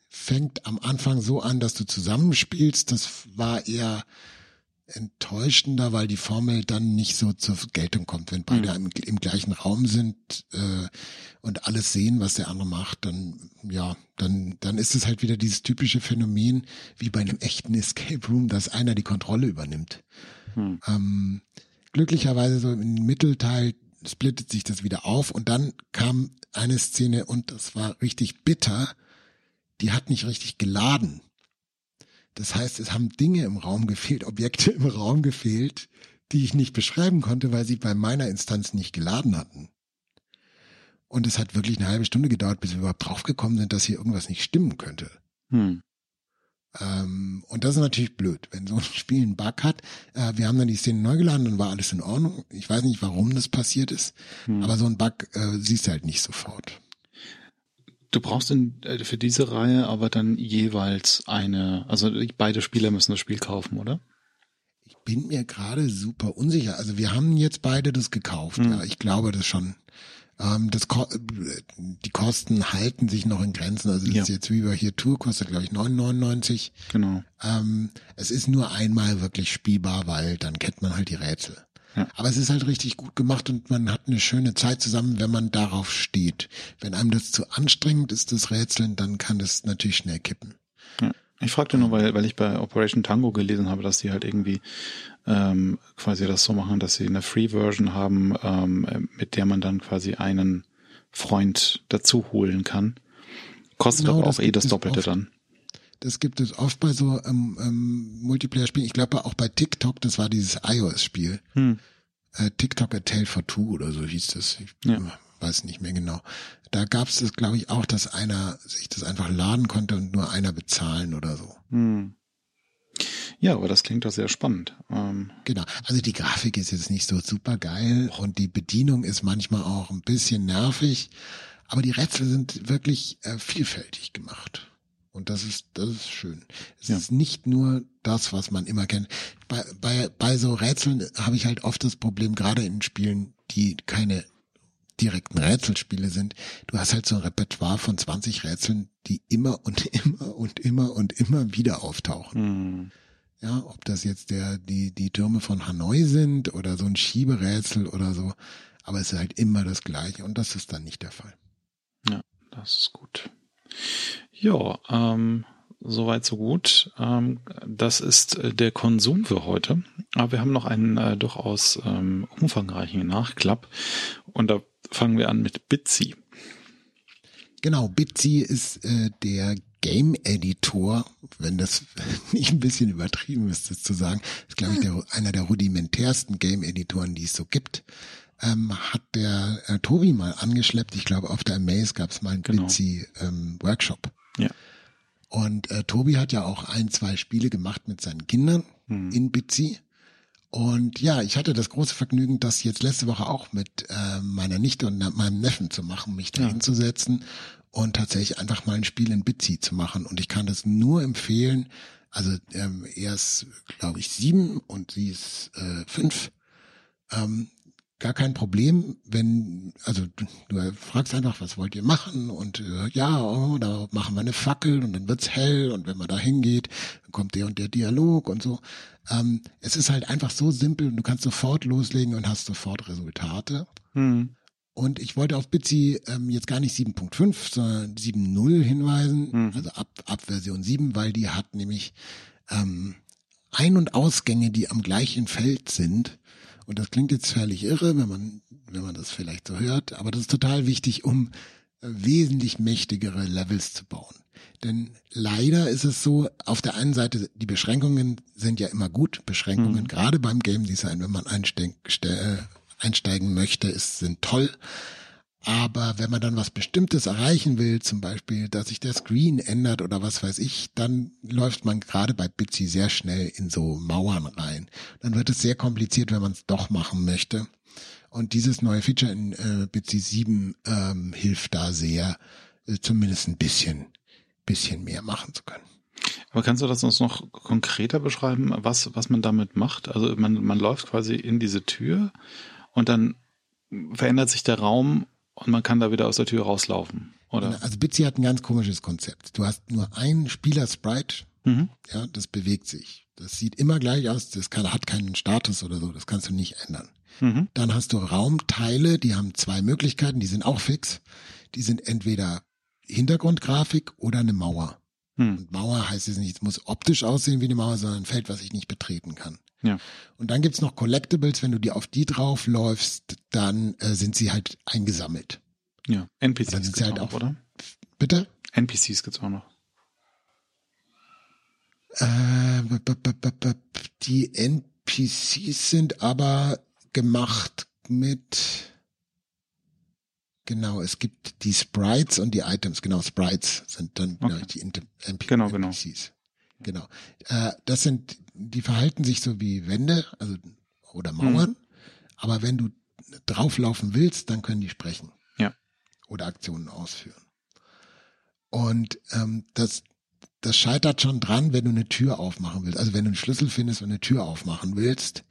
fängt am Anfang so an, dass du zusammenspielst. Das war eher enttäuschender, weil die Formel dann nicht so zur Geltung kommt. Wenn beide mhm. im, im, gleichen Raum sind äh, und alles sehen, was der andere macht, dann ja, dann dann ist es halt wieder dieses typische Phänomen wie bei einem echten Escape Room, dass einer die Kontrolle übernimmt. Mhm. Ähm, glücklicherweise so im Mittelteil splittet sich das wieder auf und dann kam eine Szene und das war richtig bitter. Die hat nicht richtig geladen. Das heißt, es haben Dinge im Raum gefehlt, Objekte im Raum gefehlt, die ich nicht beschreiben konnte, weil sie bei meiner Instanz nicht geladen hatten. Und es hat wirklich eine halbe Stunde gedauert, bis wir überhaupt draufgekommen sind, dass hier irgendwas nicht stimmen könnte. Hm. Ähm, und das ist natürlich blöd, wenn so ein Spiel einen Bug hat. Äh, wir haben dann die Szene neu geladen, dann war alles in Ordnung. Ich weiß nicht, warum das passiert ist, hm. aber so ein Bug äh, siehst du halt nicht sofort. Du brauchst in, äh, für diese Reihe aber dann jeweils eine, also beide Spieler müssen das Spiel kaufen, oder? Ich bin mir gerade super unsicher. Also wir haben jetzt beide das gekauft. Hm. Ja, ich glaube das schon. Ähm, das die Kosten halten sich noch in Grenzen. Also das ja. ist jetzt wie bei hier Tour kostet glaube ich 9,99. Genau. Ähm, es ist nur einmal wirklich spielbar, weil dann kennt man halt die Rätsel. Aber es ist halt richtig gut gemacht und man hat eine schöne Zeit zusammen, wenn man darauf steht. Wenn einem das zu anstrengend ist, das Rätseln, dann kann das natürlich schnell kippen. Ja. Ich fragte nur, weil, weil ich bei Operation Tango gelesen habe, dass die halt irgendwie ähm, quasi das so machen, dass sie eine Free-Version haben, ähm, mit der man dann quasi einen Freund dazu holen kann. Kostet genau, aber auch eh das Doppelte oft, dann. Das gibt es oft bei so ähm, ähm, Multiplayer-Spielen. Ich glaube auch bei TikTok, das war dieses iOS-Spiel. Hm. Äh, TikTok A Tale for Two oder so hieß das. Ich ja. weiß nicht mehr genau. Da gab es das, glaube ich, auch, dass einer sich das einfach laden konnte und nur einer bezahlen oder so. Hm. Ja, aber das klingt doch sehr spannend. Ähm genau. Also die Grafik ist jetzt nicht so super geil und die Bedienung ist manchmal auch ein bisschen nervig, aber die Rätsel sind wirklich äh, vielfältig gemacht. Und das ist, das ist schön. Es ja. ist nicht nur das, was man immer kennt. Bei, bei, bei so Rätseln habe ich halt oft das Problem, gerade in Spielen, die keine direkten Rätselspiele sind. Du hast halt so ein Repertoire von 20 Rätseln, die immer und immer und immer und immer wieder auftauchen. Mhm. Ja, ob das jetzt der, die, die Türme von Hanoi sind oder so ein Schieberätsel oder so. Aber es ist halt immer das Gleiche und das ist dann nicht der Fall. Ja, das ist gut. Ja, ähm, soweit so gut. Ähm, das ist äh, der Konsum für heute. Aber wir haben noch einen äh, durchaus ähm, umfangreichen Nachklapp. Und da fangen wir an mit Bitsy. Genau, Bitsy ist äh, der Game Editor, wenn das nicht ein bisschen übertrieben ist, das zu sagen, ist glaube ich der, einer der rudimentärsten Game Editoren, die es so gibt ähm, hat der äh, Tobi mal angeschleppt. Ich glaube, auf der Amaze gab es mal einen genau. Bitsy ähm, Workshop. Ja. Und äh, Tobi hat ja auch ein, zwei Spiele gemacht mit seinen Kindern hm. in Bitsy. Und ja, ich hatte das große Vergnügen, das jetzt letzte Woche auch mit äh, meiner Nichte und meinem Neffen zu machen, mich da ja. hinzusetzen und tatsächlich einfach mal ein Spiel in Bitsy zu machen. Und ich kann das nur empfehlen. Also ähm, er ist, glaube ich, sieben und sie ist äh, fünf. Ähm, gar kein Problem, wenn, also du, du fragst einfach, was wollt ihr machen und äh, ja, oh, da machen wir eine Fackel und dann wird's hell und wenn man da hingeht, dann kommt der und der Dialog und so. Ähm, es ist halt einfach so simpel und du kannst sofort loslegen und hast sofort Resultate. Hm. Und ich wollte auf Bitsy ähm, jetzt gar nicht 7.5, sondern 7.0 hinweisen, hm. also ab, ab Version 7, weil die hat nämlich ähm, Ein- und Ausgänge, die am gleichen Feld sind und das klingt jetzt völlig irre, wenn man, wenn man das vielleicht so hört, aber das ist total wichtig, um äh, wesentlich mächtigere Levels zu bauen. Denn leider ist es so, auf der einen Seite, die Beschränkungen sind ja immer gut. Beschränkungen, mhm. gerade beim Game Design, wenn man äh, einsteigen möchte, ist, sind toll. Aber wenn man dann was Bestimmtes erreichen will, zum Beispiel, dass sich der Screen ändert oder was weiß ich, dann läuft man gerade bei Bitsy sehr schnell in so Mauern rein. Dann wird es sehr kompliziert, wenn man es doch machen möchte. Und dieses neue Feature in äh, Bitsy 7 ähm, hilft da sehr, äh, zumindest ein bisschen, bisschen mehr machen zu können. Aber kannst du das uns noch konkreter beschreiben, was, was man damit macht? Also man, man läuft quasi in diese Tür und dann verändert sich der Raum und man kann da wieder aus der Tür rauslaufen, oder? Also Bitsy hat ein ganz komisches Konzept. Du hast nur einen Spieler-Sprite, mhm. ja, das bewegt sich. Das sieht immer gleich aus, das kann, hat keinen Status oder so, das kannst du nicht ändern. Mhm. Dann hast du Raumteile, die haben zwei Möglichkeiten, die sind auch fix. Die sind entweder Hintergrundgrafik oder eine Mauer. Mhm. Und Mauer heißt jetzt nicht, es muss optisch aussehen wie eine Mauer, sondern ein Feld, was ich nicht betreten kann. Ja. Und dann gibt's noch Collectibles, wenn du die auf die draufläufst, dann äh, sind sie halt eingesammelt. Ja, NPCs dann sind sie halt auch, oder? Bitte? NPCs gibt's auch noch. Äh, die NPCs sind aber gemacht mit Genau, es gibt die Sprites und die Items. Genau, Sprites sind dann okay. die NPCs. Genau, genau. Genau. Äh, das sind die verhalten sich so wie Wände, also oder Mauern. Mhm. Aber wenn du drauflaufen willst, dann können die sprechen. Ja. Oder Aktionen ausführen. Und ähm, das, das scheitert schon dran, wenn du eine Tür aufmachen willst. Also wenn du einen Schlüssel findest und eine Tür aufmachen willst,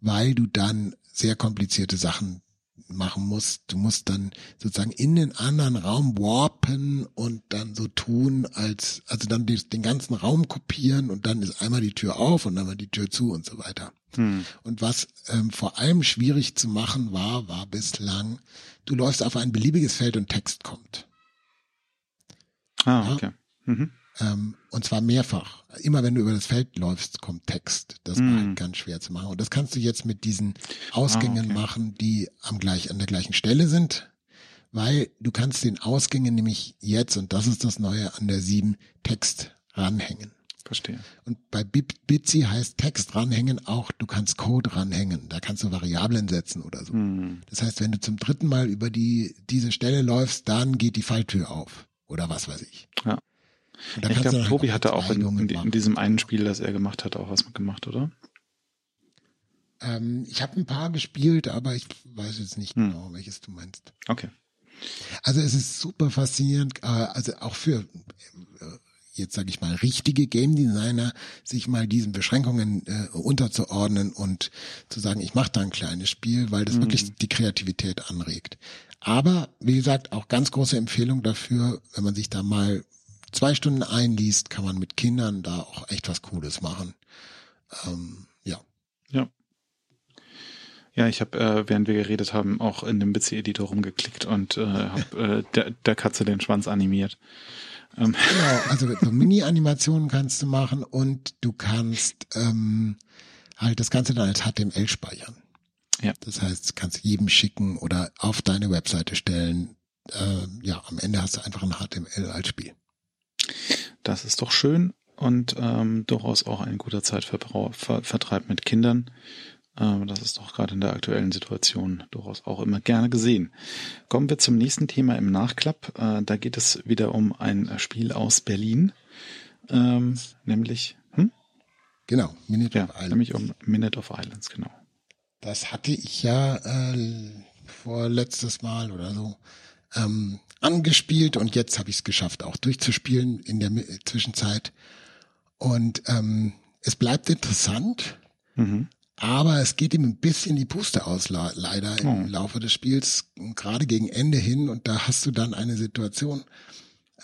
weil du dann sehr komplizierte Sachen machen musst. Du musst dann sozusagen in den anderen Raum warpen und dann so tun, als, also dann den ganzen Raum kopieren und dann ist einmal die Tür auf und dann mal die Tür zu und so weiter. Hm. Und was ähm, vor allem schwierig zu machen war, war bislang, du läufst auf ein beliebiges Feld und Text kommt. Ah, okay. Mhm. Ähm, und zwar mehrfach. Immer wenn du über das Feld läufst, kommt Text. Das mhm. war halt ganz schwer zu machen. Und das kannst du jetzt mit diesen Ausgängen ah, okay. machen, die am gleich, an der gleichen Stelle sind. Weil du kannst den Ausgängen nämlich jetzt, und das ist das Neue an der 7, Text ranhängen. Verstehe. Und bei Bitsy heißt Text ranhängen auch, du kannst Code ranhängen. Da kannst du Variablen setzen oder so. Mhm. Das heißt, wenn du zum dritten Mal über die, diese Stelle läufst, dann geht die Falltür auf. Oder was weiß ich. Ja. Ich glaube, Tobi hatte auch in, in, in, diesem einen Spiel, das er gemacht hat, auch was mitgemacht, oder? Ähm, ich habe ein paar gespielt, aber ich weiß jetzt nicht hm. genau, welches du meinst. Okay. Also es ist super faszinierend, äh, also auch für äh, jetzt sage ich mal richtige Game Designer, sich mal diesen Beschränkungen äh, unterzuordnen und zu sagen, ich mache da ein kleines Spiel, weil das mhm. wirklich die Kreativität anregt. Aber wie gesagt, auch ganz große Empfehlung dafür, wenn man sich da mal zwei Stunden einliest, kann man mit Kindern da auch echt was Cooles machen. Ähm, ja. Ja. Ja, ich habe, äh, während wir geredet haben, auch in dem Bitsy-Editor rumgeklickt und äh, habe äh, der, der Katze den Schwanz animiert. Ähm. Genau, also so Mini-Animationen kannst du machen und du kannst ähm, halt das Ganze dann als HTML speichern. Ja. Das heißt, du kannst jedem schicken oder auf deine Webseite stellen. Äh, ja, am Ende hast du einfach ein HTML als Spiel. Das ist doch schön und ähm, durchaus auch ein guter Zeitvertreib mit Kindern. Ähm, das ist doch gerade in der aktuellen Situation durchaus auch immer gerne gesehen. Kommen wir zum nächsten Thema im Nachklapp. Äh, da geht es wieder um ein Spiel aus Berlin, ähm, nämlich hm? genau Minute ja, of Islands. Nämlich um Minute of Islands, genau. Das hatte ich ja äh, vor letztes Mal oder so ähm, angespielt und jetzt habe ich es geschafft, auch durchzuspielen in der Zwischenzeit. Und ähm, es bleibt interessant, mhm. aber es geht ihm ein bisschen die Puste aus, leider im oh. Laufe des Spiels, gerade gegen Ende hin. Und da hast du dann eine Situation,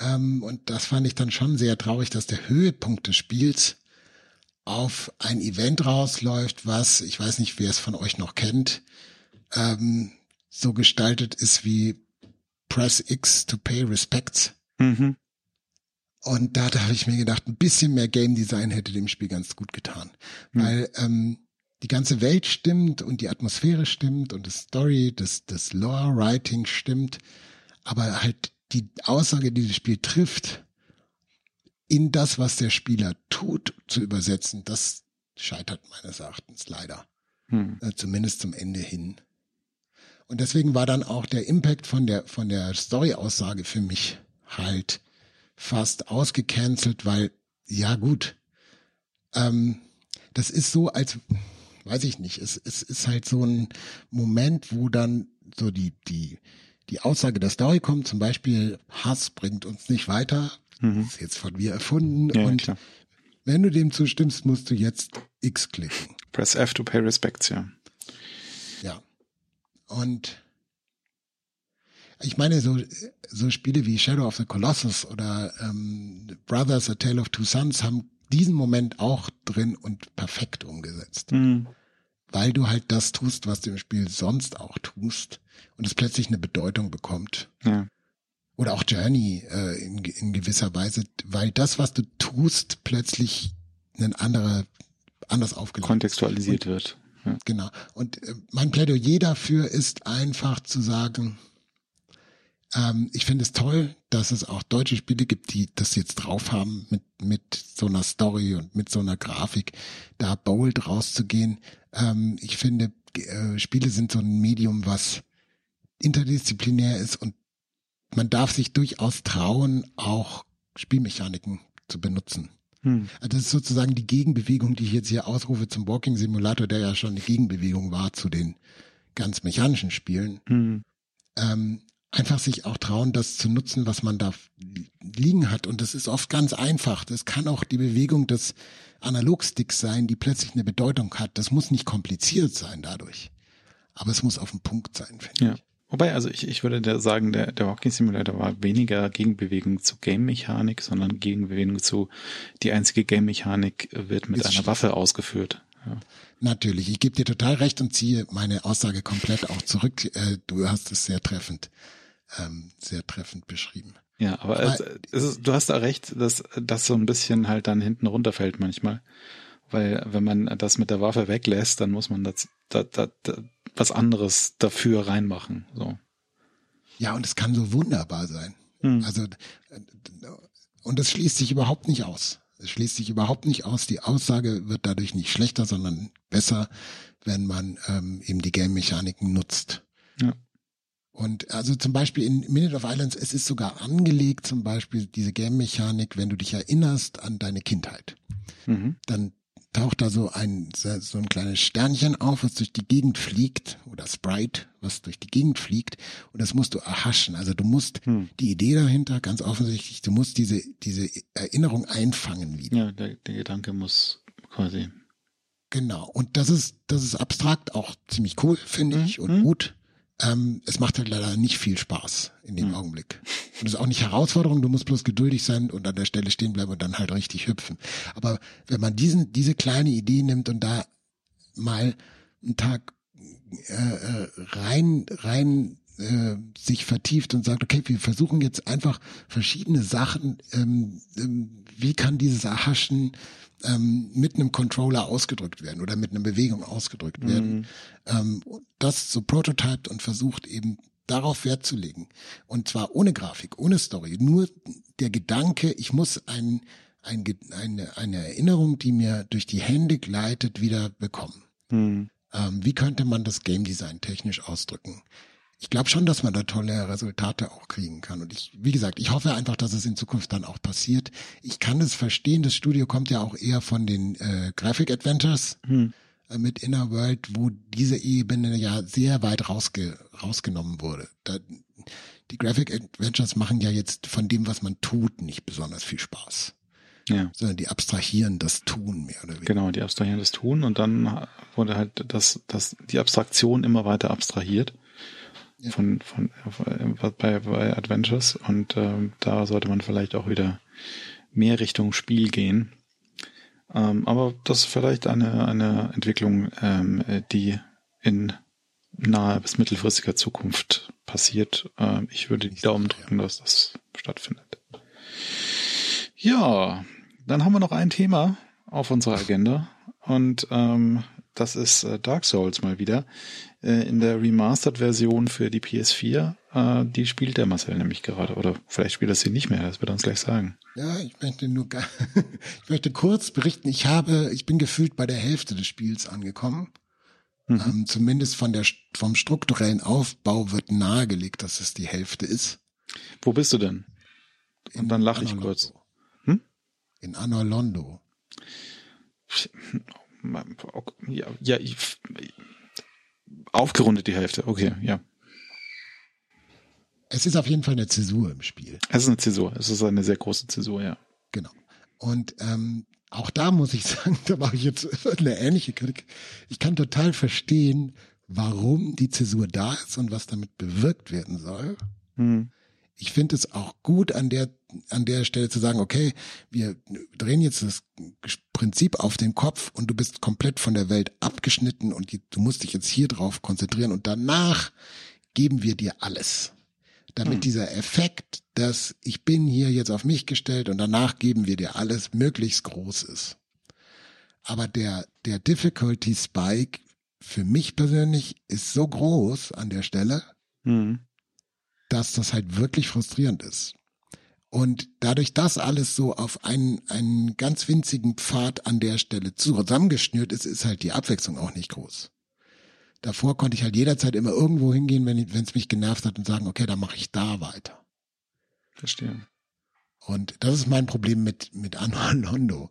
ähm, und das fand ich dann schon sehr traurig, dass der Höhepunkt des Spiels auf ein Event rausläuft, was, ich weiß nicht, wer es von euch noch kennt, ähm, so gestaltet ist wie Press X to pay respects. Mhm. Und da, da habe ich mir gedacht, ein bisschen mehr Game Design hätte dem Spiel ganz gut getan. Mhm. Weil ähm, die ganze Welt stimmt und die Atmosphäre stimmt und das Story, das, das Lore-Writing stimmt, aber halt die Aussage, die das Spiel trifft, in das, was der Spieler tut, zu übersetzen, das scheitert meines Erachtens leider. Hm. Äh, zumindest zum Ende hin. Und deswegen war dann auch der Impact von der, von der Story-Aussage für mich halt fast ausgecancelt, weil, ja gut, ähm, das ist so, als, weiß ich nicht, es, es ist halt so ein Moment, wo dann so die, die, die Aussage der Story kommt, zum Beispiel Hass bringt uns nicht weiter, mhm. ist jetzt von mir erfunden ja, und klar. wenn du dem zustimmst, musst du jetzt X klicken. Press F to pay respects, ja. Und ich meine, so, so Spiele wie Shadow of the Colossus oder ähm, Brothers, A Tale of Two Sons haben diesen Moment auch drin und perfekt umgesetzt. Mhm. Weil du halt das tust, was du im Spiel sonst auch tust und es plötzlich eine Bedeutung bekommt. Ja. Oder auch Journey äh, in, in gewisser Weise, weil das, was du tust, plötzlich ein anderer, anders aufgelegt Kontextualisiert wird. Ja. Genau. Und äh, mein Plädoyer dafür ist einfach zu sagen, ähm, ich finde es toll, dass es auch deutsche Spiele gibt, die das jetzt drauf haben, mit, mit so einer Story und mit so einer Grafik, da bold rauszugehen. Ähm, ich finde, äh, Spiele sind so ein Medium, was interdisziplinär ist und man darf sich durchaus trauen, auch Spielmechaniken zu benutzen. Hm. Also das ist sozusagen die Gegenbewegung, die ich jetzt hier ausrufe zum Walking Simulator, der ja schon eine Gegenbewegung war zu den ganz mechanischen Spielen. Hm. Ähm, einfach sich auch trauen, das zu nutzen, was man da liegen hat. Und das ist oft ganz einfach. Das kann auch die Bewegung des Analogsticks sein, die plötzlich eine Bedeutung hat. Das muss nicht kompliziert sein dadurch. Aber es muss auf den Punkt sein, finde ja. ich. Wobei, also ich, ich würde sagen, der, der Walking Simulator war weniger Gegenbewegung zu Game-Mechanik, sondern Gegenbewegung zu, die einzige Game-Mechanik wird mit Ist einer stimmt. Waffe ausgeführt. Ja. Natürlich, ich gebe dir total recht und ziehe meine Aussage komplett auch zurück. Äh, du hast es sehr treffend ähm, sehr treffend beschrieben. Ja, aber, aber es ist, du hast da recht, dass das so ein bisschen halt dann hinten runterfällt manchmal. Weil wenn man das mit der Waffe weglässt, dann muss man das, das, das, das was anderes dafür reinmachen. So. Ja, und es kann so wunderbar sein. Hm. Also und es schließt sich überhaupt nicht aus. Es schließt sich überhaupt nicht aus. Die Aussage wird dadurch nicht schlechter, sondern besser, wenn man ähm, eben die Game-Mechaniken nutzt. Ja. Und also zum Beispiel in Minute of Islands, es ist sogar angelegt, zum Beispiel diese Game-Mechanik, wenn du dich erinnerst an deine Kindheit. Mhm. Dann taucht da so ein, so ein kleines Sternchen auf, was durch die Gegend fliegt, oder Sprite, was durch die Gegend fliegt, und das musst du erhaschen. Also du musst hm. die Idee dahinter, ganz offensichtlich, du musst diese, diese Erinnerung einfangen wieder. Ja, der, der Gedanke muss quasi. Genau. Und das ist, das ist abstrakt auch ziemlich cool, finde hm. ich, und hm. gut. Ähm, es macht halt leider nicht viel Spaß in dem mhm. Augenblick. Und es ist auch nicht Herausforderung, du musst bloß geduldig sein und an der Stelle stehen bleiben und dann halt richtig hüpfen. Aber wenn man diesen, diese kleine Idee nimmt und da mal einen Tag äh, äh rein, rein äh, sich vertieft und sagt, okay, wir versuchen jetzt einfach verschiedene Sachen, ähm, ähm, wie kann dieses Erhaschen ähm, mit einem Controller ausgedrückt werden oder mit einer Bewegung ausgedrückt werden. Mhm. Ähm, das so prototyped und versucht eben darauf Wert zu legen. Und zwar ohne Grafik, ohne Story. Nur der Gedanke, ich muss ein, ein, eine, eine Erinnerung, die mir durch die Hände gleitet, wieder bekommen. Mhm. Ähm, wie könnte man das Game Design technisch ausdrücken? Ich glaube schon, dass man da tolle Resultate auch kriegen kann. Und ich, wie gesagt, ich hoffe einfach, dass es in Zukunft dann auch passiert. Ich kann es verstehen, das Studio kommt ja auch eher von den äh, Graphic Adventures hm. äh, mit Inner World, wo diese Ebene ja sehr weit rausge rausgenommen wurde. Da, die Graphic Adventures machen ja jetzt von dem, was man tut, nicht besonders viel Spaß. Ja. Sondern die abstrahieren das Tun mehr oder weniger. Genau, die abstrahieren das Tun und dann wurde halt das, das, die Abstraktion immer weiter abstrahiert von, von äh, bei, bei Adventures und äh, da sollte man vielleicht auch wieder mehr Richtung Spiel gehen. Ähm, aber das ist vielleicht eine, eine Entwicklung, ähm, die in nahe bis mittelfristiger Zukunft passiert. Ähm, ich würde die Daumen drücken, dass das stattfindet. Ja, dann haben wir noch ein Thema auf unserer Agenda und ähm, das ist äh, Dark Souls mal wieder in der Remastered-Version für die PS4. Äh, die spielt der Marcel nämlich gerade. Oder vielleicht spielt er sie nicht mehr, das wird er uns gleich sagen. Ja, ich möchte nur gar, ich möchte kurz berichten, ich habe, ich bin gefühlt bei der Hälfte des Spiels angekommen. Mhm. Ähm, zumindest von der, vom strukturellen Aufbau wird nahegelegt, dass es die Hälfte ist. Wo bist du denn? Und dann lache ich kurz. Hm? In Anolondo. Ja, ja ich, Aufgerundet die Hälfte, okay, ja. Es ist auf jeden Fall eine Zäsur im Spiel. Es ist eine Zäsur, es ist eine sehr große Zäsur, ja. Genau. Und ähm, auch da muss ich sagen, da mache ich jetzt eine ähnliche Kritik. Ich kann total verstehen, warum die Zäsur da ist und was damit bewirkt werden soll. Hm ich finde es auch gut an der an der Stelle zu sagen, okay, wir drehen jetzt das Prinzip auf den Kopf und du bist komplett von der Welt abgeschnitten und du musst dich jetzt hier drauf konzentrieren und danach geben wir dir alles. Damit hm. dieser Effekt, dass ich bin hier jetzt auf mich gestellt und danach geben wir dir alles, möglichst groß ist. Aber der, der Difficulty Spike für mich persönlich ist so groß an der Stelle, hm dass das halt wirklich frustrierend ist. Und dadurch, dass alles so auf einen, einen ganz winzigen Pfad an der Stelle zusammengeschnürt ist, ist halt die Abwechslung auch nicht groß. Davor konnte ich halt jederzeit immer irgendwo hingehen, wenn es mich genervt hat und sagen, okay, dann mache ich da weiter. Verstehe. Und das ist mein Problem mit, mit Anor Londo.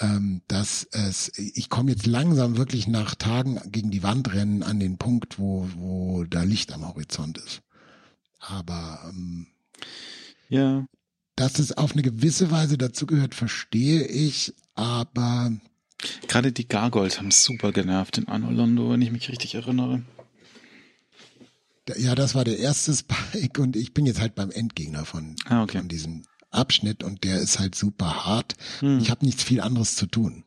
Ähm, dass es, ich komme jetzt langsam wirklich nach Tagen gegen die Wand rennen an den Punkt, wo, wo da Licht am Horizont ist. Aber ähm, ja. dass es auf eine gewisse Weise dazugehört, verstehe ich, aber Gerade die Gargoyles haben super genervt in Anolondo, wenn ich mich richtig erinnere. Ja, das war der erste Spike und ich bin jetzt halt beim Endgegner von, ah, okay. von diesem Abschnitt und der ist halt super hart. Hm. Ich habe nichts viel anderes zu tun.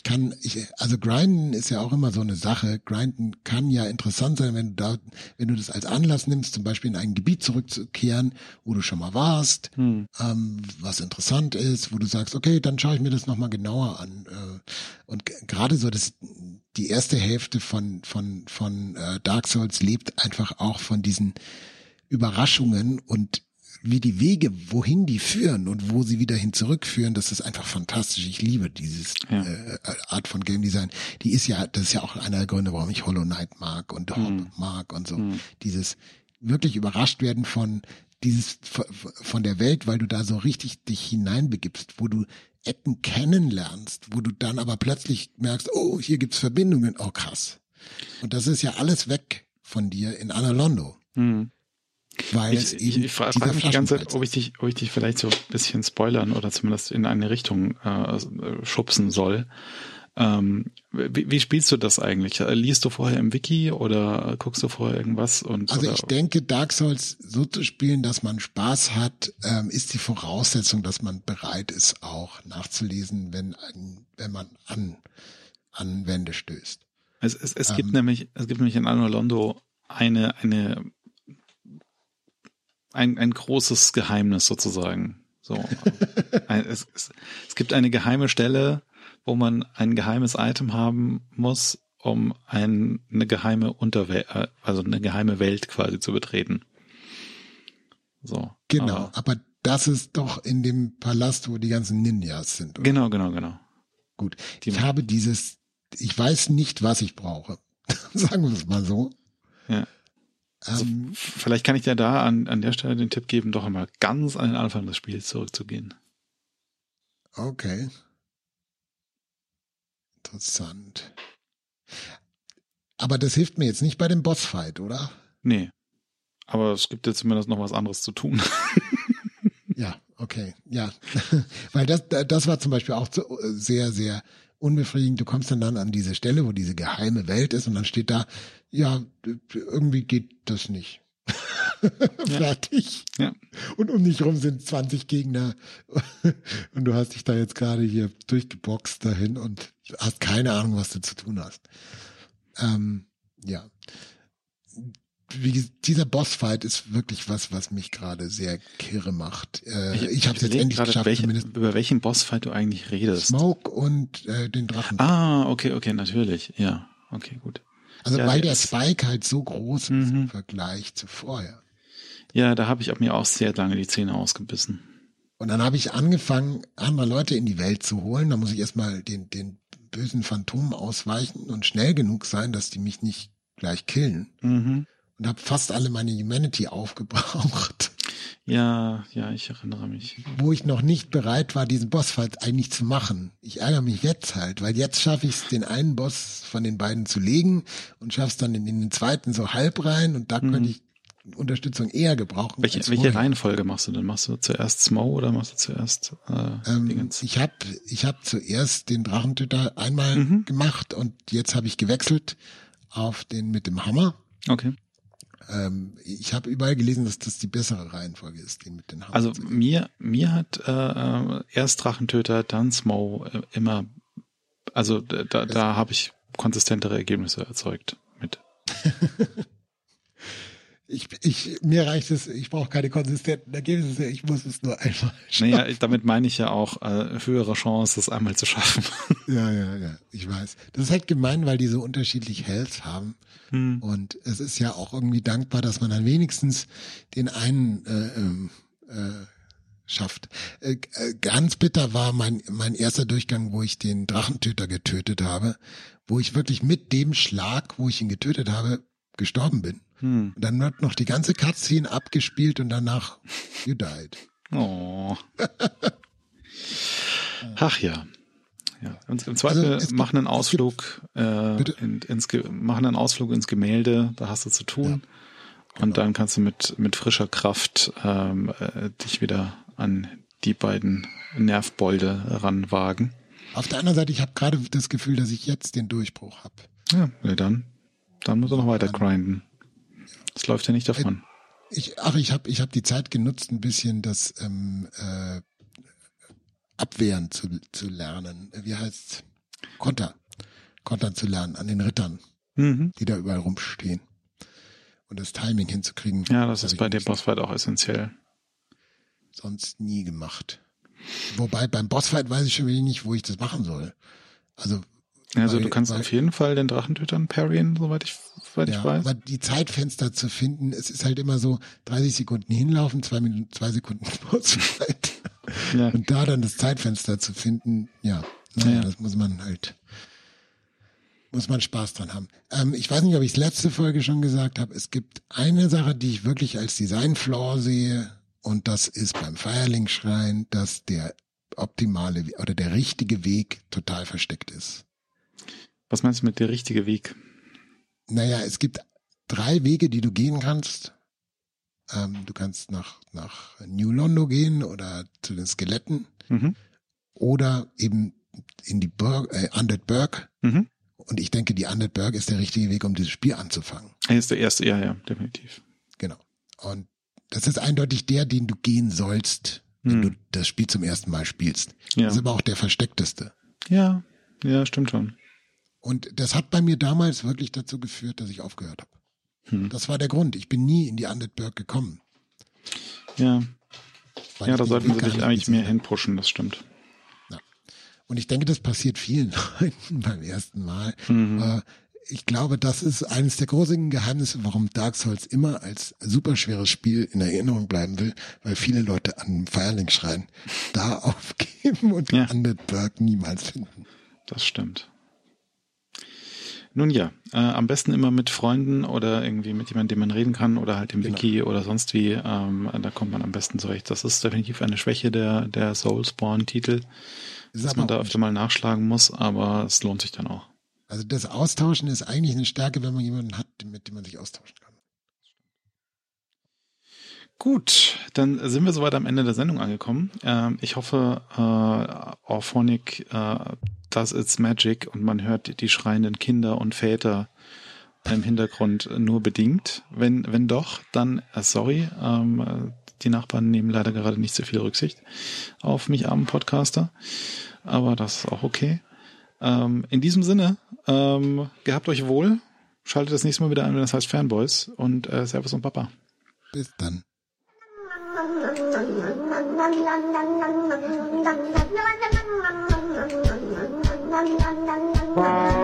Ich kann, ich, also Grinden ist ja auch immer so eine Sache. Grinden kann ja interessant sein, wenn du da, wenn du das als Anlass nimmst, zum Beispiel in ein Gebiet zurückzukehren, wo du schon mal warst, hm. ähm, was interessant ist, wo du sagst, okay, dann schaue ich mir das nochmal genauer an. Äh, und gerade so das, die erste Hälfte von, von, von äh, Dark Souls lebt einfach auch von diesen Überraschungen und wie die Wege, wohin die führen und wo sie wieder hin zurückführen, das ist einfach fantastisch. Ich liebe dieses ja. äh, Art von Game Design. Die ist ja, das ist ja auch einer der Gründe, warum ich Hollow Knight mag und Hop mhm. mag und so. Mhm. Dieses wirklich überrascht werden von dieses von der Welt, weil du da so richtig dich hineinbegibst, wo du Ecken kennenlernst, wo du dann aber plötzlich merkst, oh, hier gibt's Verbindungen, oh krass. Und das ist ja alles weg von dir in Analondo. Mhm. Weil ich, ich, ich frage frag mich die ganze Zeit, ob ich dich, ob ich dich vielleicht so ein bisschen spoilern oder zumindest in eine Richtung äh, schubsen soll. Ähm, wie, wie, spielst du das eigentlich? Liest du vorher im Wiki oder guckst du vorher irgendwas? Und, also ich denke, Dark Souls so zu spielen, dass man Spaß hat, ähm, ist die Voraussetzung, dass man bereit ist, auch nachzulesen, wenn, ein, wenn man an, an Wände stößt. Es, es, es ähm, gibt nämlich, es gibt nämlich in Anno Londo eine, eine ein, ein großes Geheimnis sozusagen. So, ein, es, es, es gibt eine geheime Stelle, wo man ein geheimes Item haben muss, um ein, eine geheime Unterwelt, äh, also eine geheime Welt quasi zu betreten. So. Genau, aber, aber das ist doch in dem Palast, wo die ganzen Ninjas sind. Oder? Genau, genau, genau. Gut. Die ich habe dieses, ich weiß nicht, was ich brauche. Sagen wir es mal so. Ja. Also ähm, vielleicht kann ich dir da an, an der Stelle den Tipp geben, doch einmal ganz an den Anfang des Spiels zurückzugehen. Okay. Interessant. Aber das hilft mir jetzt nicht bei dem Bossfight, oder? Nee. Aber es gibt jetzt zumindest noch was anderes zu tun. ja, okay, ja. Weil das, das war zum Beispiel auch sehr, sehr unbefriedigend. Du kommst dann, dann an diese Stelle, wo diese geheime Welt ist und dann steht da, ja, irgendwie geht das nicht. Fertig. Ja. Und um dich rum sind 20 Gegner und du hast dich da jetzt gerade hier durchgeboxt dahin und hast keine Ahnung, was du zu tun hast. Ähm, ja. Wie, dieser Bossfight ist wirklich was, was mich gerade sehr kirre macht. Äh, ich ich habe es jetzt endlich geschafft, welche, über welchen Bossfight du eigentlich redest. Smoke und äh, den Drachen. Ah, okay, okay, natürlich. Ja, okay, gut. Also ja, weil der Spike halt so groß ist mhm. im Vergleich zu vorher. Ja, da habe ich mir auch sehr lange die Zähne ausgebissen. Und dann habe ich angefangen, andere Leute in die Welt zu holen. Da muss ich erstmal den, den bösen Phantomen ausweichen und schnell genug sein, dass die mich nicht gleich killen. Mhm. Und habe fast alle meine Humanity aufgebraucht. Ja, ja, ich erinnere mich. Wo ich noch nicht bereit war, diesen Bossfight eigentlich zu machen. Ich ärgere mich jetzt halt, weil jetzt schaffe ich es, den einen Boss von den beiden zu legen und schaff's dann in, in den zweiten so halb rein und da mhm. könnte ich Unterstützung eher gebrauchen. Welche, welche Reihenfolge machst du denn? Machst du zuerst Smo oder machst du zuerst äh, ähm, Ich habe ich hab zuerst den Drachentöter einmal mhm. gemacht und jetzt habe ich gewechselt auf den mit dem Hammer. Okay. Ähm, ich habe überall gelesen, dass das die bessere Reihenfolge ist, die mit den Hammer. Also mir mir hat äh, äh, erst Drachentöter, dann Smo äh, immer, also da, da habe ich konsistentere Ergebnisse erzeugt mit. ich, ich, mir reicht es, ich brauche keine konsistenten Ergebnisse, ich muss es nur einmal schaffen. Naja, damit meine ich ja auch äh, höhere Chance, es einmal zu schaffen. Ja, ja, ja, ich weiß. Das ist halt gemein, weil die so unterschiedlich Health haben. Hm. Und es ist ja auch irgendwie dankbar, dass man dann wenigstens den einen äh, ähm, äh, schafft. Äh, äh, ganz bitter war mein, mein erster Durchgang, wo ich den Drachentöter getötet habe, wo ich wirklich mit dem Schlag, wo ich ihn getötet habe, gestorben bin. Hm. Dann wird noch die ganze Cutscene abgespielt und danach you died. Oh. Ach ja. Ja. Und im Zweifel also machen einen Ausflug äh, in, ins machen einen Ausflug ins Gemälde, da hast du zu tun. Ja, genau. Und dann kannst du mit mit frischer Kraft ähm, äh, dich wieder an die beiden Nervbolde ranwagen. Auf der anderen Seite, ich habe gerade das Gefühl, dass ich jetzt den Durchbruch habe. Ja, ja, dann dann muss er noch weiter grinden. Das läuft ja nicht davon. Ich, ach, ich habe ich hab die Zeit genutzt, ein bisschen das ähm, äh, Abwehren zu, zu lernen. Wie heißt Konter, Kontern zu lernen an den Rittern, Mhm. die da überall rumstehen. Und das Timing hinzukriegen. Ja, das ist bei dem Bossfight auch essentiell. sonst nie gemacht. Wobei beim Bossfight weiß ich schon wieder nicht, wo ich das machen soll. Also, Also Weil- du kannst weil- auf jeden Fall den Drachentötern parryen, soweit ich, soweit ja, ich weiß. aber die Zeitfenster zu finden, es ist halt immer so 30 Sekunden hinlaufen, zwei Minuten, zwei Sekunden Bossfight. Ja. Und da dann das Zeitfenster zu finden, ja, naja, Ja. das muss man halt, muss man Spaß dran haben. Ähm, ich weiß nicht, ob ich es letzte Folge schon gesagt habe. Es gibt eine Sache, die ich wirklich als Design-Flaw sehe, und das ist beim Feierling-Schrein, dass der optimale oder der richtige Weg total versteckt ist. Was meinst du mit der richtige Weg? Naja, es gibt drei Wege, die du gehen kannst. Ähm, du kannst nach, nach New Londo gehen oder zu den Skeletten Mhm. oder eben in die Burg, äh, Undead Burg. Mhm. Und ich denke, die Undead Burg ist der richtige Weg, um dieses Spiel anzufangen. Er ist der erste, ja, ja, definitiv. Genau. Und das ist eindeutig der, den du gehen sollst, wenn Hm. du das Spiel zum ersten Mal spielst. Ja. Das ist aber auch der versteckteste. Ja, ja, stimmt schon. Und das hat bei mir damals wirklich dazu geführt, dass ich aufgehört habe. Hm. Das war der Grund. Ich bin nie in die Undead Burg gekommen. Ja, weil ja, da sollten sie sich eigentlich mehr hinpushen, das stimmt. Und ich denke, das passiert vielen Leuten beim ersten Mal. Mhm. Äh, Ich glaube, das ist eines der großen Geheimnisse, warum Dark Souls immer als super schweres Spiel in Erinnerung bleiben will, weil viele Leute an Firelink schreien, da aufgeben und Ja. ja. Undead Burg niemals finden. Das stimmt. Nun ja, äh, am besten immer mit Freunden oder irgendwie mit jemandem, dem man reden kann oder halt im Genau. Wiki oder sonst wie. Ähm, da kommt man am besten zurecht. Das ist definitiv eine Schwäche der, der Soulspawn-Titel, dass man da öfter mal nachschlagen muss, aber es lohnt sich dann auch. Also das Austauschen ist eigentlich eine Stärke, wenn man jemanden hat, mit dem man sich austauschen kann. Gut, dann sind wir soweit am Ende der Sendung angekommen. Ähm, ich hoffe, äh, Orphonic äh, does its magic und man hört die schreienden Kinder und Väter im Hintergrund nur bedingt. Wenn, wenn doch, dann äh, sorry. Ähm, äh, die Nachbarn nehmen leider gerade nicht so viel Rücksicht auf mich armen Podcaster. Aber das ist auch okay. Ähm, in diesem Sinne, ähm, gehabt euch wohl. Schaltet das nächste Mal wieder ein, wenn das heißt Fanboys und äh, Servus und Papa. Bis dann. Wow.